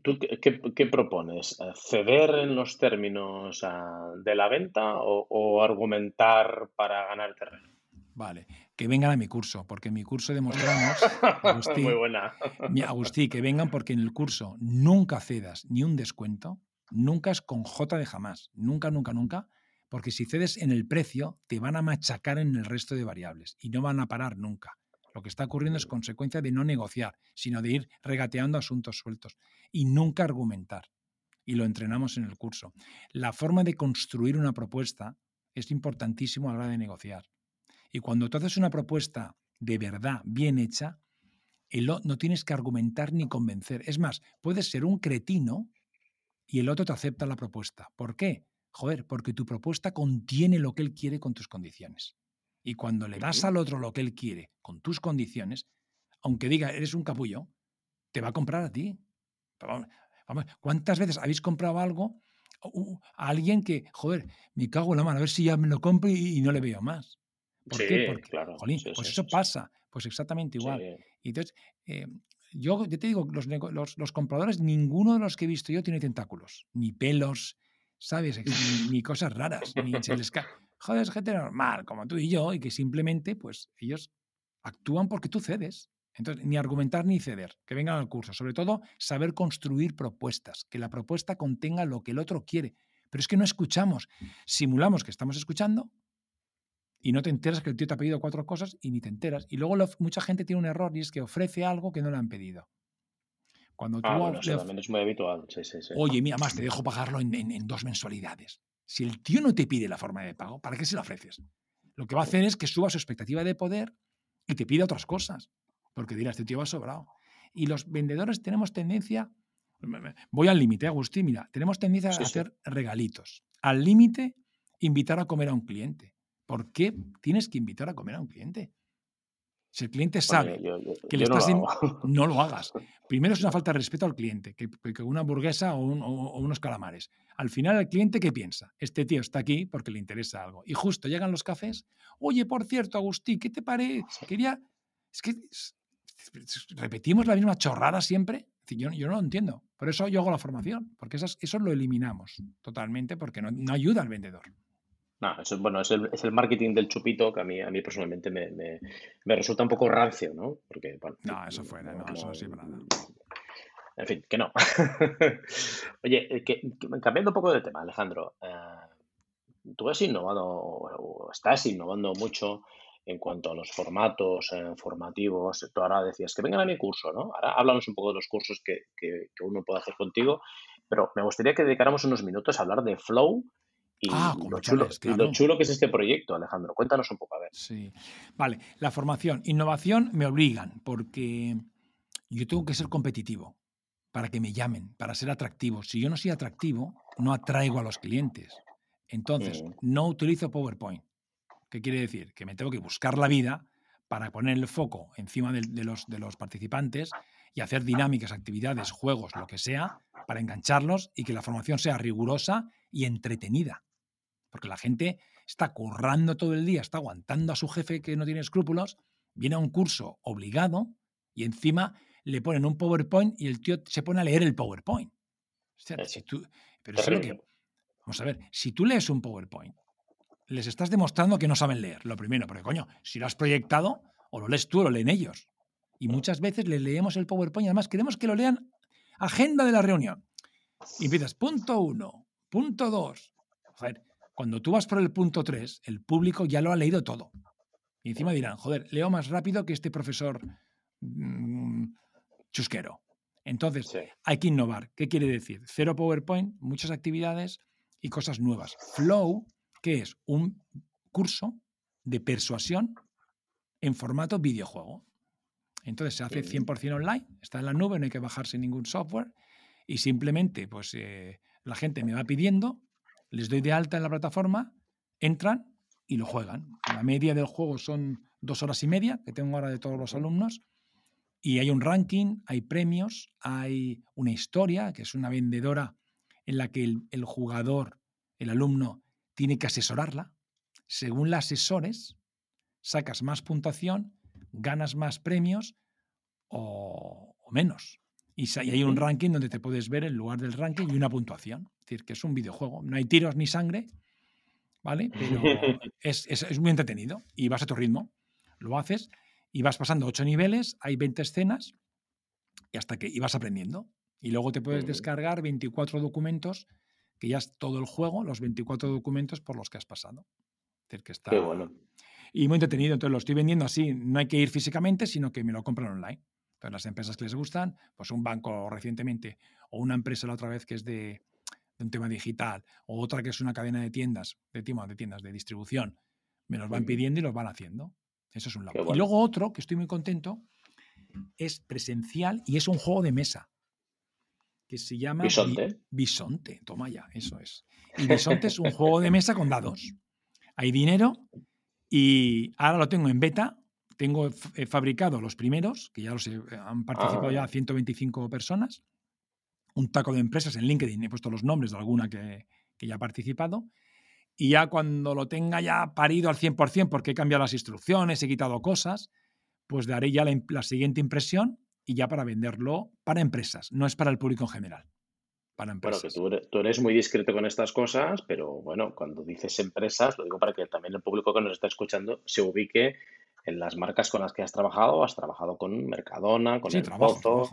¿Tú qué, propones? ¿Ceder en los términos ah, de la venta o, argumentar para ganar terreno? Vale, que vengan a mi curso, porque en mi curso demostramos, <laughs> Muy buena. Agustín, que vengan porque en el curso nunca cedas ni un descuento, nunca es con J de jamás, nunca, nunca, nunca, porque si cedes en el precio, te van a machacar en el resto de variables y no van a parar nunca. Lo que está ocurriendo es consecuencia de no negociar, sino de ir regateando asuntos sueltos y nunca argumentar. Y lo entrenamos en el curso. La forma de construir una propuesta es importantísimo a la hora de negociar. Y cuando tú haces una propuesta de verdad bien hecha, no tienes que argumentar ni convencer. Es más, puedes ser un cretino y el otro te acepta la propuesta. ¿Por qué? Joder, porque tu propuesta contiene lo que él quiere con tus condiciones. Y cuando le das al otro lo que él quiere con tus condiciones, aunque diga eres un capullo, te va a comprar a ti. Vamos, ¿Cuántas veces habéis comprado algo a alguien que, joder, me cago en la mano, a ver si ya me lo compro y, no le veo más? ¿Por qué? Porque, claro. pues eso pasa, pues exactamente igual. Y entonces, eh, yo, te digo, los, los, compradores, ninguno de los que he visto yo tiene tentáculos, ni pelos, ¿sabes? <laughs> Ni, cosas raras, ni se les cae. Joder, es gente normal, como tú y yo, y que simplemente, pues, ellos actúan porque tú cedes. Entonces, ni argumentar ni ceder, que vengan al curso. Sobre todo, saber construir propuestas, que la propuesta contenga lo que el otro quiere. Pero es que no escuchamos, simulamos que estamos escuchando y no te enteras que el tío te ha pedido cuatro cosas y ni te enteras. Y luego mucha gente tiene un error y es que ofrece algo que no le han pedido. Cuando tú ah, también es muy habitual. Oye, mira, más te dejo pagarlo en, dos mensualidades. Si el tío no te pide la forma de pago, ¿para qué se la ofreces? Lo que va a hacer es que suba su expectativa de poder y te pida otras cosas. Porque dirá, este tío va sobrado. Y los vendedores tenemos tendencia, voy al límite, Agustín, mira, tenemos tendencia a hacer regalitos. Al límite, invitar a comer a un cliente. ¿Por qué tienes que invitar a comer a un cliente? Si el cliente sabe que le estás no lo, <laughs> no lo hagas. Primero es una falta de respeto al cliente, que, una hamburguesa o, unos calamares. Al final el cliente ¿qué piensa? Este tío está aquí porque le interesa algo. Y justo llegan los cafés. Oye, por cierto, Agustín, ¿qué te parece? <laughs> Quería... Es que repetimos la misma chorrada siempre. Yo, yo no lo entiendo. Por eso yo hago la formación, porque eso lo eliminamos totalmente, porque no ayuda al vendedor. No, eso, bueno, es el, es el marketing del chupito que a mí, a mí personalmente me, me, me resulta un poco rancio, ¿no? Porque, bueno, no, eso fue, no, eso sí, nada. En fin, que no. <laughs> Oye, eh, que, cambiando un poco de tema, Alejandro, eh, tú has innovado o estás innovando mucho en cuanto a los formatos eh, formativos. Tú ahora decías que vengan a mi curso, ¿no? Ahora háblanos un poco de los cursos que, que, que uno puede hacer contigo, pero me gustaría que dedicáramos unos minutos a hablar de Flow y, ah, lo chulo, que es este proyecto, Alejandro. Cuéntanos un poco, a ver. Sí. Vale, la formación. Innovación me obligan, porque yo tengo que ser competitivo para que me llamen, para ser atractivo. Si yo no soy atractivo, no atraigo a los clientes. Entonces, mm. no utilizo PowerPoint. ¿Qué quiere decir? Que me tengo que buscar la vida para poner el foco encima de, los, de los participantes y hacer dinámicas, actividades, juegos, lo que sea, para engancharlos y que la formación sea rigurosa y entretenida. Porque la gente está currando todo el día, está aguantando a su jefe que no tiene escrúpulos, viene a un curso obligado y encima le ponen un PowerPoint y el tío se pone a leer el PowerPoint. pero es lo que, vamos a ver, si tú lees un PowerPoint, les estás demostrando que no saben leer, lo primero, porque coño, si lo has proyectado, o lo lees tú o lo leen ellos. Y muchas veces les leemos el PowerPoint y además queremos que lo lean agenda de la reunión. Y empiezas, punto uno, punto dos. Cuando tú vas por el punto 3, el público ya lo ha leído todo. Y encima dirán, joder, leo más rápido que este profesor mm, chusquero. Entonces, hay que innovar. ¿Qué quiere decir? Cero PowerPoint, muchas actividades y cosas nuevas. Flow, que es un curso de persuasión en formato videojuego. Entonces se hace 100% online, está en la nube, no hay que bajarse ningún software y simplemente pues eh, la gente me va pidiendo, les doy de alta en la plataforma, entran y lo juegan. La media del juego son dos horas y media, que tengo ahora de todos los alumnos, y hay un ranking, hay premios, hay una historia, que es una vendedora en la que el, jugador, el alumno, tiene que asesorarla. Según las asesores, sacas más puntuación, ganas más premios o, menos. Y, hay un ranking donde te puedes ver el lugar del ranking y una puntuación. Es decir, que es un videojuego. No hay tiros ni sangre, ¿vale? Pero <laughs> es, es, muy entretenido y vas a tu ritmo. Lo haces y vas pasando ocho niveles, hay 20 escenas y hasta que ibas aprendiendo. Y luego te puedes descargar 24 documentos, que ya es todo el juego, los 24 documentos por los que has pasado. Es decir, que está... Qué bueno. Y muy entretenido, entonces lo estoy vendiendo así, no hay que ir físicamente, sino que me lo compran online. Entonces las empresas que les gustan, pues un banco recientemente, o una empresa la otra vez que es de, un tema digital, o otra que es una cadena de tiendas, de, de tiendas de distribución, me los van pidiendo y los van haciendo. Eso es un lado. Y luego otro, que estoy muy contento, es presencial y es un juego de mesa. Que se llama Bisonte. Bisonte, toma ya, eso es. Y Bisonte es un juego de mesa con dados. Hay dinero y ahora lo tengo en beta. Tengo fabricado los primeros, que ya los han participado ya 125 ah. personas. Un taco de empresas en LinkedIn. He puesto los nombres de alguna que, que ya ha participado y ya cuando lo tenga ya parido al 100%, porque he cambiado las instrucciones, he quitado cosas, pues daré ya la, siguiente impresión y ya para venderlo para empresas, no es para el público en general. Para empresas. Bueno, que tú eres, muy discreto con estas cosas, pero bueno, cuando dices empresas, lo digo para que también el público que nos está escuchando se ubique en las marcas con las que has trabajado, has trabajado con Mercadona, con El Pozo.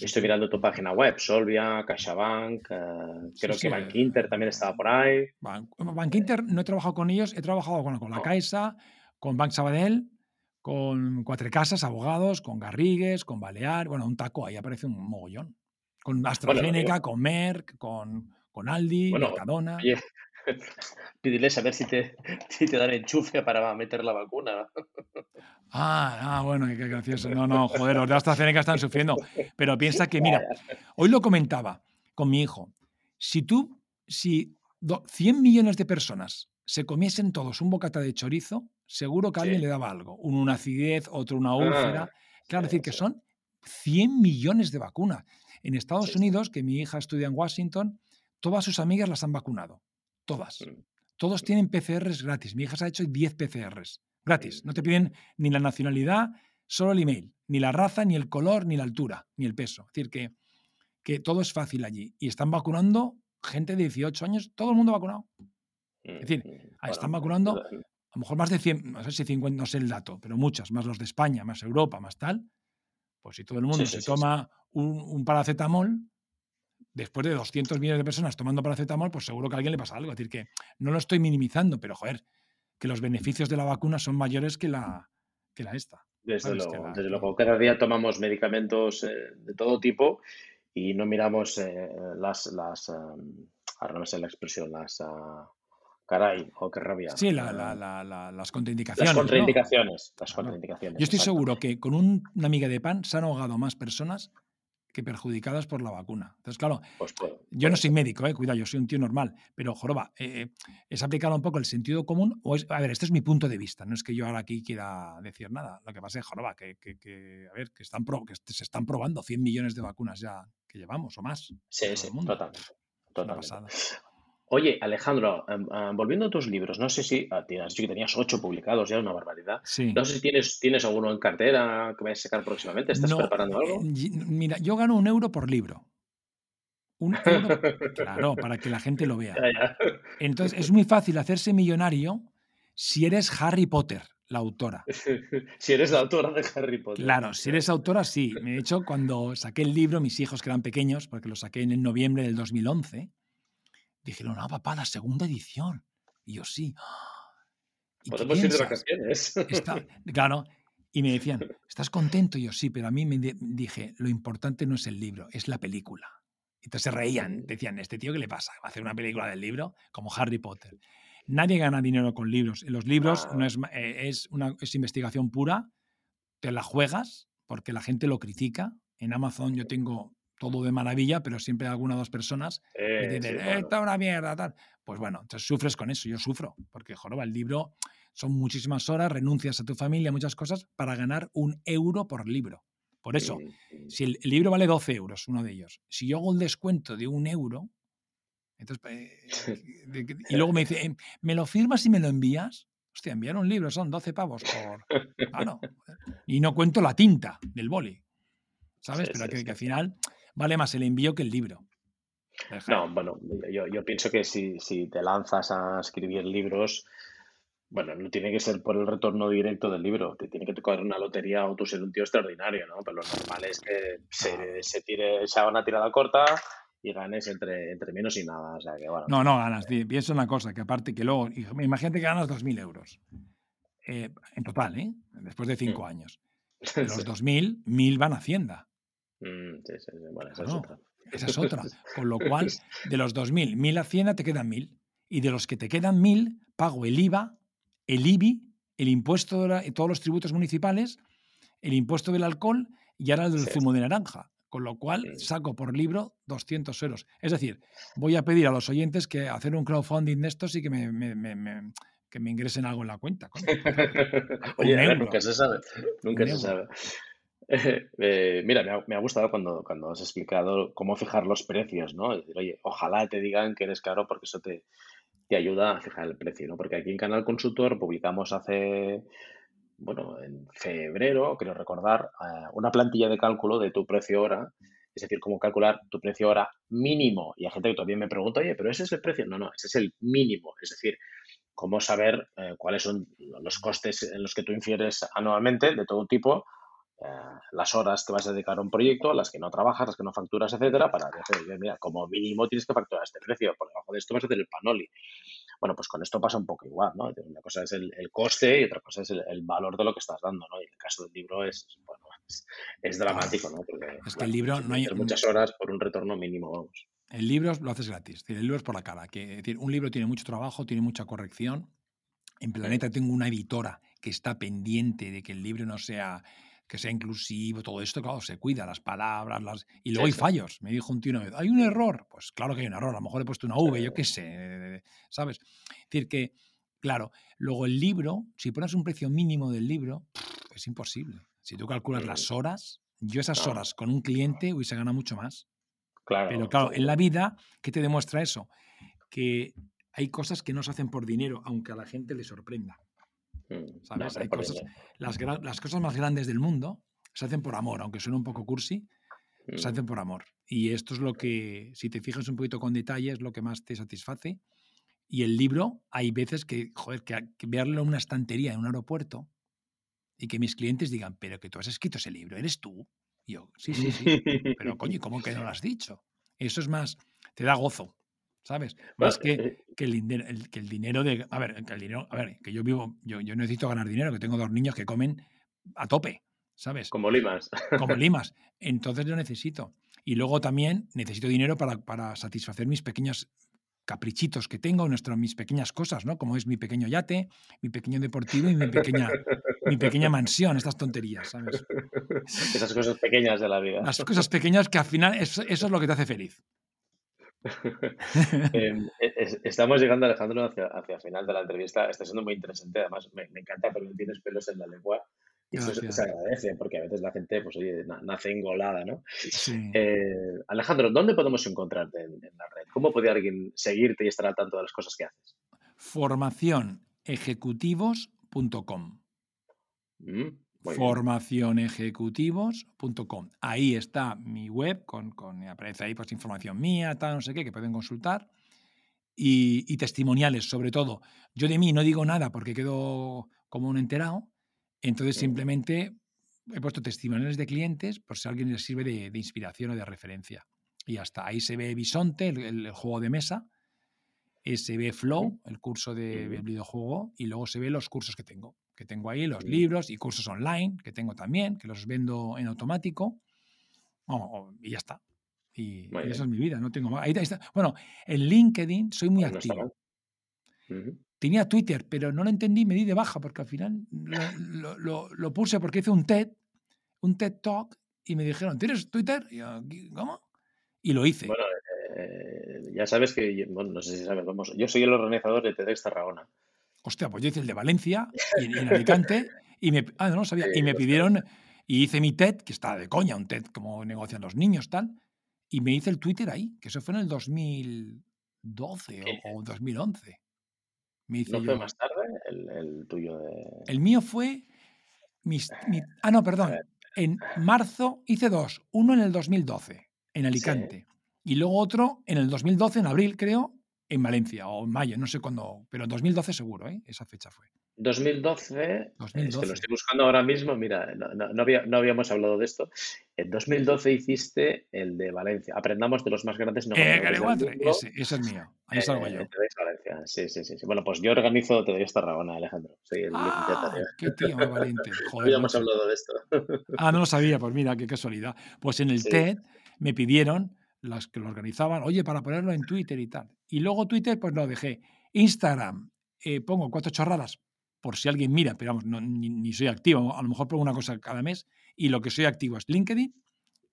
Estoy mirando tu página web, Solvia, CaixaBank, eh, creo que Bank Inter también estaba por ahí. Bank, Inter no he trabajado con ellos, he trabajado con, con la Caixa, con Bank Sabadell, con Cuatro Casas, Abogados, con Garrigues, con Balear, bueno, un taco, ahí aparece un mogollón. Con AstraZeneca, con Merck, con, con Aldi, Mercadona. <laughs> Pídiles a ver si te, <laughs> si te dan enchufe para meter la vacuna. Ah, ah bueno, qué gracioso. No, no, joder, los de AstraZeneca están sufriendo. Pero piensa que, mira, hoy lo comentaba con mi hijo. Si tú, si 100 millones de personas se comiesen todos un bocata de chorizo, seguro que a alguien le daba algo. Uno una acidez, otro una úlcera. Ah, claro, decir que son 100 millones de vacunas. En Estados Unidos, que mi hija estudia en Washington, todas sus amigas las han vacunado. Todas. Mm. Todos tienen PCRs gratis. Mi hija se ha hecho 10 PCRs gratis. No te piden ni la nacionalidad, solo el email. Ni la raza, ni el color, ni la altura, ni el peso. Es decir, que, que todo es fácil allí. Y están vacunando gente de 18 años, todo el mundo vacunado. Es decir, mm, están vacunando a lo mejor más de 100, no sé si 50, no sé el dato, pero muchas, más los de España, más Europa, más tal. Pues si todo el mundo se toma un, un, paracetamol, después de 200 millones de personas tomando paracetamol, pues seguro que a alguien le pasa algo. Es decir, que no lo estoy minimizando, pero joder, que los beneficios de la vacuna son mayores que la, que la esta. Desde, luego, cada día tomamos medicamentos eh, de todo tipo y no miramos eh, las, las um, ahora no sé la expresión, las... Uh, caray, o oh, qué rabia. Sí, la, la, las contraindicaciones. Las contraindicaciones. Las contraindicaciones Yo estoy seguro que con una amiga de pan se han ahogado más personas que perjudicadas por la vacuna. Entonces, claro, pues yo no soy médico, eh, cuidado, yo soy un tío normal, pero joroba, eh, es aplicar un poco el sentido común, o es, a ver, este es mi punto de vista, no es que yo ahora aquí quiera decir nada, lo que pasa es, joroba, que, que, a ver, que, están que se están probando 100 millones de vacunas ya que llevamos o más. Sí, sí, totalmente. Oye, Alejandro, em, em, volviendo a tus libros, no sé si ah, has dicho que tenías ocho publicados ya, una barbaridad. No sé si tienes, tienes alguno en cartera que vayas a sacar próximamente. ¿Estás preparando algo? Eh, mira, yo gano un euro por libro. Un euro, <laughs> claro, para que la gente lo vea. Entonces, es muy fácil hacerse millonario si eres Harry Potter, la autora. <laughs> si eres la autora de Harry Potter. Claro, si eres autora, sí. <laughs> De hecho, cuando saqué el libro, mis hijos que eran pequeños, porque lo saqué en noviembre del 2011, Dijeron, ah, papá, la segunda edición. Y yo, sí. Podemos ir de vacaciones. <laughs> claro. Y me decían, <laughs> ¿estás contento? Y yo, sí, pero a mí me dije, lo importante no es el libro, es la película. Entonces se reían, decían, ¿este tío qué le pasa? ¿Va a hacer una película del libro? Como Harry Potter. Nadie gana dinero con libros. En los libros Ah. no es, eh, es, una, es investigación pura, te la juegas porque la gente lo critica. En Amazon yo tengo todo de maravilla, pero siempre hay alguna o dos personas que Eh, sí, dicen, bueno. esta es una mierda, tal. Pues bueno, entonces sufres con eso, yo sufro, porque joroba, el libro son muchísimas horas, renuncias a tu familia, muchas cosas, para ganar un euro por libro. Por eso, si el, el libro vale 12 euros, uno de ellos, si yo hago un descuento de un euro, entonces, eh, <laughs> y luego me dice, "Em, ¿me lo firmas y me lo envías? Hostia, enviar un libro son 12 pavos por... Claro. <laughs> Y no cuento la tinta del boli, ¿sabes? Sí, Pero sí, que, sí. que al final vale más el envío que el libro. No, bueno, yo, yo pienso que si, si te lanzas a escribir libros, bueno, no tiene que ser por el retorno directo del libro, te tiene que tocar una lotería o tú ser un tío extraordinario, ¿no? Pero lo normal es que se, se tire, se haga una tirada corta y ganes entre, entre menos y nada. O sea que, bueno, No, no ganas. Piensa una cosa, que aparte que luego, imagínate que ganas 2.000 euros. Eh, en total, ¿eh? Después de cinco años. <laughs> De los Sí. 2.000, 1.000 van a Hacienda. Mm, sí, sí, sí, bueno, esa es otra. Esa es otra. <laughs> Con lo cual, de los 2.000, 1.000 Hacienda te quedan 1.000. Y de los que te quedan 1.000, pago el IVA, el IBI, el impuesto de la- todos los tributos municipales, el impuesto del alcohol y ahora el del zumo de naranja. Con lo cual, Mm. saco por libro 200 euros. Es decir, voy a pedir a los oyentes que hacer un crowdfunding de estos y que me, me- me- me- que me ingresen algo en la cuenta. <laughs> Oye, a ver, nunca se sabe, nunca Un se sabe. <laughs> Eh, mira, me ha, me ha gustado cuando, cuando has explicado cómo fijar los precios, ¿no? Oye, ojalá te digan que eres caro porque eso te, te ayuda a fijar el precio, ¿no? Porque aquí en Canal Consultor publicamos hace, bueno, en febrero, creo recordar, eh, una plantilla de cálculo de tu precio hora, es decir, cómo calcular tu precio hora mínimo. Y hay gente que todavía me pregunta, oye, pero ese es el precio. No, no, ese es el mínimo. Es decir, cómo saber eh, cuáles son los costes en los que tú infieres anualmente de todo tipo, las horas que vas a dedicar a un proyecto, las que no trabajas, las que no facturas, etcétera, para decir, mira, como mínimo tienes que facturar este precio, por debajo de esto vas a hacer el panoli. Bueno, pues con esto pasa un poco igual, ¿no? Una cosa es el, el coste y otra cosa es el, el valor de lo que estás dando, ¿no? Y en el caso del libro es, bueno, <laughs> es, es dramático, ¿no? Porque Es que bueno, el libro no hay- muchas horas por un retorno mínimo, vamos. El libro lo haces gratis. El libro es por la cara. Que, es decir, un libro tiene mucho trabajo, tiene mucha corrección. En Planeta tengo una editora que está pendiente de que el libro no sea que sea inclusivo, todo esto, claro, se cuida, las palabras, las... y luego Sí, hay sí. fallos. Me dijo un tío una vez, hay un error. Pues claro que hay un error, a lo mejor he puesto una V, Sí. yo qué sé, ¿sabes? Es decir, que, claro, luego el libro, si pones un precio mínimo del libro, es imposible. Si tú calculas las horas, yo esas horas con un cliente hubiese ganado mucho más. Claro. Pero claro, en la vida, ¿qué te demuestra eso? Que hay cosas que no se hacen por dinero, aunque a la gente le sorprenda. Mm. Las, cosas más grandes del mundo se hacen por amor, aunque suene un poco cursi, se Mm. hacen por amor. Y esto es lo que, si te fijas un poquito con detalle, es lo que más te satisface. Y el libro, hay veces que, joder, que, que verlo en una estantería en un aeropuerto y que mis clientes digan, pero que tú has escrito ese libro, ¿eres tú? Y yo, sí, sí, sí. Pero coño, ¿y ¿cómo que no lo <laughs> has dicho? Eso es más, te da gozo, ¿sabes? Más que, eh, que, el, que el dinero de. A ver, que el dinero. A ver, que yo vivo. Yo, yo necesito ganar dinero, que tengo dos niños que comen a tope, ¿sabes? como limas. Como <laughs> limas. Entonces lo necesito. Y luego también necesito dinero para, para satisfacer mis pequeños caprichitos que tengo, nuestras, mis pequeñas cosas, ¿no? Como es mi pequeño yate, mi pequeño deportivo y mi pequeña, mi pequeña mansión, estas tonterías, ¿sabes? Esas cosas pequeñas de la vida. Las cosas pequeñas que al final eso es lo que te hace feliz. <laughs> <laughs> Eh, es- estamos llegando, Alejandro, hacia, hacia el final de la entrevista. Está siendo muy interesante. Además, me, me encanta porque tienes pelos en la lengua. Y eso se- agradece porque a veces la gente, pues oye, na- nace engolada, ¿no? Sí. Eh, Alejandro, ¿dónde podemos encontrarte en, en la red? ¿Cómo puede alguien seguirte y estar al tanto de las cosas que haces? Formacionejecutivos.com. Mm. Formacionejecutivos.com. Ahí está mi web, con, con- aparece ahí pues información mía, tal, no sé qué, que pueden consultar. Y, y testimoniales, sobre todo. Yo de mí no digo nada porque quedo como un enterado. Entonces simplemente he puesto testimoniales de clientes por si a alguien les sirve de, de inspiración o de referencia. Y ya está. Ahí se ve Bisonte, el, el juego de mesa. eh, se ve Flow, el curso de, del videojuego. Y luego se ve los cursos que tengo. Que tengo ahí, los libros y cursos online que tengo también, que los vendo en automático. Oh, y ya está. Y, esa es mi vida, no tengo más. Ahí está. Bueno, en LinkedIn soy muy Pues no activo. tenía Twitter, pero no lo entendí, me di de baja porque al final lo, puse porque hice un TED, un TED Talk y me dijeron, ¿tienes Twitter? Y yo, ¿cómo? Y lo hice. Bueno, eh, ya sabes que, bueno, no sé si sabes, vamos, yo soy el organizador de TEDx Tarragona. Hostia, pues yo hice el de Valencia y, en Alicante y me, ah, no sabía, y me pidieron, y hice mi TED, que está de coña, un TED como negocian los niños, tal, y me hice el Twitter ahí, que eso fue en el 2012 o, 2011. Me hice ¿No fue más tarde el, tuyo de...? El mío fue... ah, no, perdón. En marzo hice dos. Uno en el 2012, en Alicante. Y luego otro en el 2012, en abril creo, en Valencia, o en mayo, no sé cuándo, pero en 2012 seguro, ¿eh? esa fecha fue. 2012, es que lo estoy buscando ahora mismo, mira, no, habíamos hablado de esto. En 2012 hiciste el de Valencia. Aprendamos de los más grandes eh, ese, ese, es mío. Ahí salgo yo. Eh, Valencia. Sí, sí, sí, Bueno, pues yo organizo Te esta Rabona, Alejandro. Sí, el ah, qué tío más valiente. <laughs> Joder, habíamos hablado de esto. ah, no lo <laughs> sabía, pues mira, qué casualidad. Pues en el TED me pidieron las que lo organizaban, oye, para ponerlo en Twitter y tal. Y luego Twitter, pues lo dejé. Instagram, eh, pongo cuatro chorradas por si alguien mira, pero vamos, no, ni, soy activo, a lo mejor pongo una cosa cada mes y lo que soy activo es LinkedIn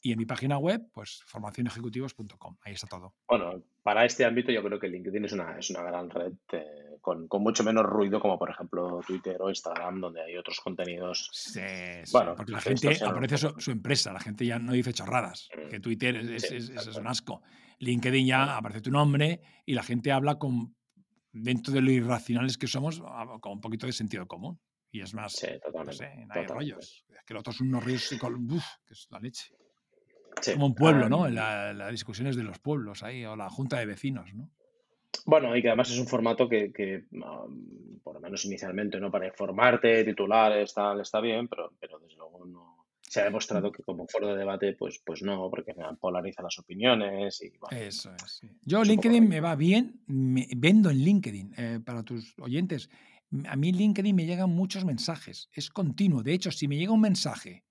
y en mi página web, pues formacionejecutivos.com, ahí está todo. Bueno, para este ámbito yo creo que LinkedIn es una, es una gran red eh, con, mucho menos ruido como por ejemplo Twitter o Instagram, donde hay otros contenidos. Sí, bueno, porque la gente aparece su, empresa, la gente ya no dice chorradas, mm, que Twitter es, es un asco. LinkedIn ya aparece tu nombre y la gente habla con dentro de lo irracionales que somos, ah, con un poquito de sentido común. Y es más, sí, no sé, no hay rollos. Es que los otros son unos ríos que es la leche. Como un pueblo, ¿no? Las la discusiones de los pueblos ahí, o la junta de vecinos, ¿no? Bueno, y que además es un formato que, por lo menos inicialmente, ¿no? Para informarte, titulares, tal, está bien, pero, pero desde luego no, se ha demostrado que como foro de debate, pues, pues no, porque polariza las opiniones y Eso es. Yo LinkedIn me va bien, me, vendo en LinkedIn eh, para tus oyentes. A mí LinkedIn me llegan muchos mensajes, es continuo. De hecho, si me llega un mensaje,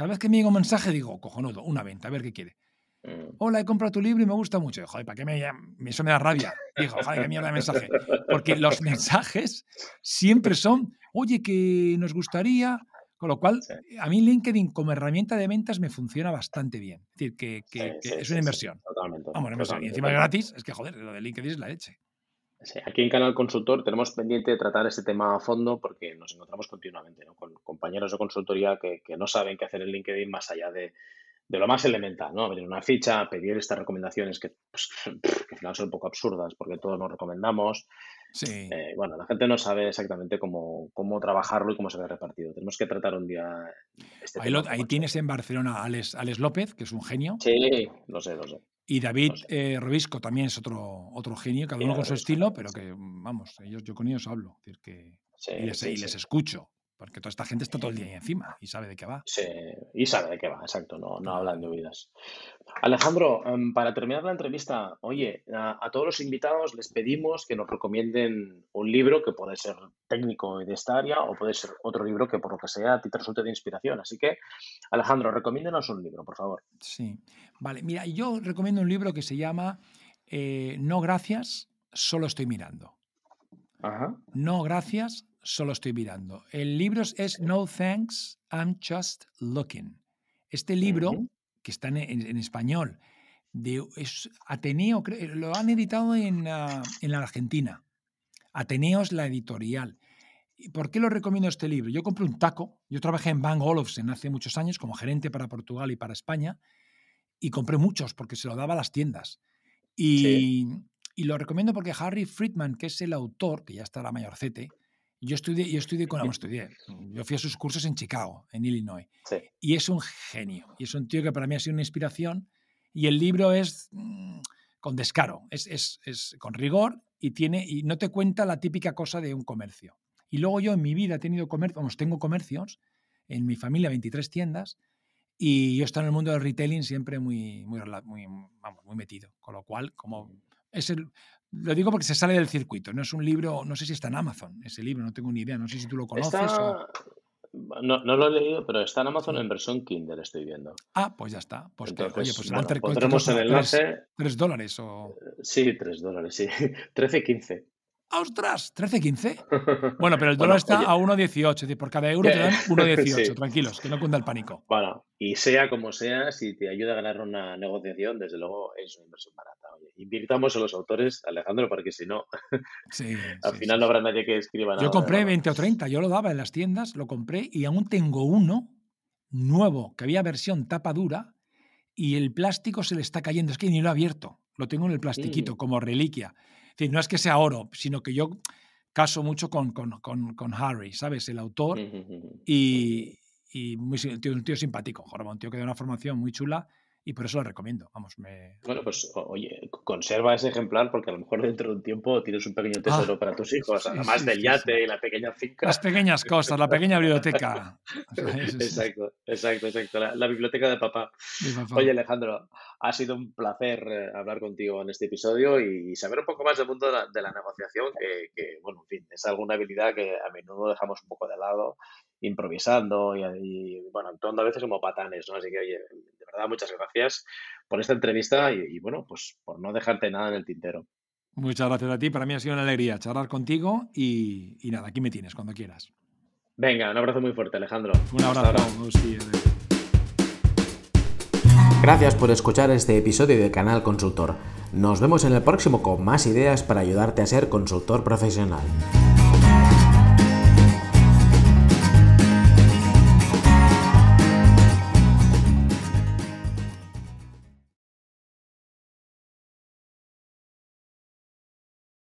cada vez que me llega un mensaje digo, cojonudo, una venta, a ver qué quiere. Mm. Hola, he comprado tu libro y me gusta mucho. Joder, ¿para qué me Eso me da rabia. Digo, joder, qué mierda de mensaje. Porque los <laughs> mensajes siempre son, oye, que nos gustaría con lo cual, a mí LinkedIn como herramienta de ventas me funciona bastante bien. Es decir, que, es una inversión. totalmente. Vamos, Y encima es gratis, es que joder, lo de LinkedIn es la leche. Aquí en Canal Consultor tenemos pendiente de tratar este tema a fondo porque nos encontramos continuamente con compañeros de consultoría que, no saben qué hacer en LinkedIn más allá de, lo más elemental, ¿no? Abrir una ficha, pedir estas recomendaciones que, pues, <laughs> que al final son un poco absurdas porque todos nos recomendamos. Sí. Eh, bueno, la gente no sabe exactamente cómo, cómo trabajarlo y cómo se ve repartido. Tenemos que tratar un día este Ahí, tienes en Barcelona a Alex, López, que es un genio. Sí, lo sé, lo sé. Y David eh, Robisco también es otro, otro genio, cada uno con su estilo, pero que, vamos, ellos, yo con ellos hablo. Decir que, y les escucho. Porque toda esta gente está todo el día ahí encima y sabe de qué va. Sí, y sabe de qué va, exacto, no, no hablan de oídas. Alejandro, em, para terminar la entrevista, oye, a, todos los invitados les pedimos que nos recomienden un libro que puede ser técnico de esta área o puede ser otro libro que por lo que sea a ti te resulte de inspiración. Así que, Alejandro, recomiéndanos un libro, por favor. Sí, vale, mira, yo recomiendo un libro que se llama eh, No gracias, solo estoy mirando. Ajá. No gracias, solo estoy mirando. El libro es No Thanks, I'm Just Looking. Este libro, que está en, español, de, es Ateneo, lo han editado en, ah, en, la Argentina. Ateneo es la editorial. ¿Por qué lo recomiendo este libro? Yo compré un taco. Yo trabajé en Bang Olufsen hace muchos años como gerente para Portugal y para España y compré muchos porque se lo daba a las tiendas. Y, y lo recomiendo porque Harry Friedman, que es el autor, que ya está la mayorcete, yo estudié, yo estudié con, la estudié, yo fui a sus cursos en Chicago, en Illinois, y es un genio, y es un tío que para mí ha sido una inspiración, y el libro es mm, con descaro, es, es, es, con rigor, y, tiene, y no te cuenta la típica cosa de un comercio. Y luego yo en mi vida he tenido comercio, vamos, tengo comercios, en mi familia 23 tiendas, y yo estoy en el mundo del retailing siempre muy, muy, muy, vamos, muy metido, con lo cual, como es el, lo digo porque se sale del circuito. No es un libro, no sé si está en Amazon ese libro, no tengo ni idea. No sé si tú lo conoces. No, no, lo he leído, pero está en Amazon en versión Kindle, estoy viendo. Ah, pues ya está. Pues oye, pues bueno, pondremos el enlace. 3 dólares o. Sí, 3 dólares, sí. <laughs> 13, 15. ¡Ostras! ¿13-15? <laughs> Bueno, pero el dólar está a 1,18, es decir, por cada euro te dan <laughs> 1,18. Tranquilos, que no cunda el pánico. Bueno, y sea como sea, si te ayuda a ganar una negociación, desde luego es una inversión barata. Oye, invirtamos en los autores, Alejandro, porque si no, <laughs> sí, al final no habrá nadie que escriba nada. Yo compré 20 o 30, yo lo daba en las tiendas, lo compré y aún tengo uno nuevo, que había versión tapa dura, y el plástico se le está cayendo. Es que ni lo he abierto, lo tengo en el plastiquito como reliquia no es que sea oro, sino que yo caso mucho con, con, Harry, ¿sabes? El autor. Y, y muy, un tío simpático, Jorge, un tío que da una formación muy chula y por eso lo recomiendo. Vamos, me... Bueno, pues oye, conserva ese ejemplar porque a lo mejor dentro de un tiempo tienes un pequeño tesoro ah, para tus hijos, además del yate y la pequeña finca. Las pequeñas cosas, la pequeña biblioteca. <laughs> <laughs> exacto, exacto, exacto, la, biblioteca de papá. Oye, Alejandro, ha sido un placer eh, hablar contigo en este episodio y saber un poco más del mundo de la, negociación, que, que, bueno, en fin, es alguna habilidad que a menudo dejamos un poco de lado improvisando y, bueno, actuando a veces como patanes, ¿no? Así que, oye, de verdad, muchas gracias por esta entrevista y, bueno, pues por no dejarte nada en el tintero. Muchas gracias a ti, para mí ha sido una alegría charlar contigo y, nada, aquí me tienes cuando quieras. Venga, un abrazo muy fuerte, Alejandro. Un abrazo. Gracias por escuchar este episodio de Canal Consultor. Nos vemos en el próximo con más ideas para ayudarte a ser consultor profesional.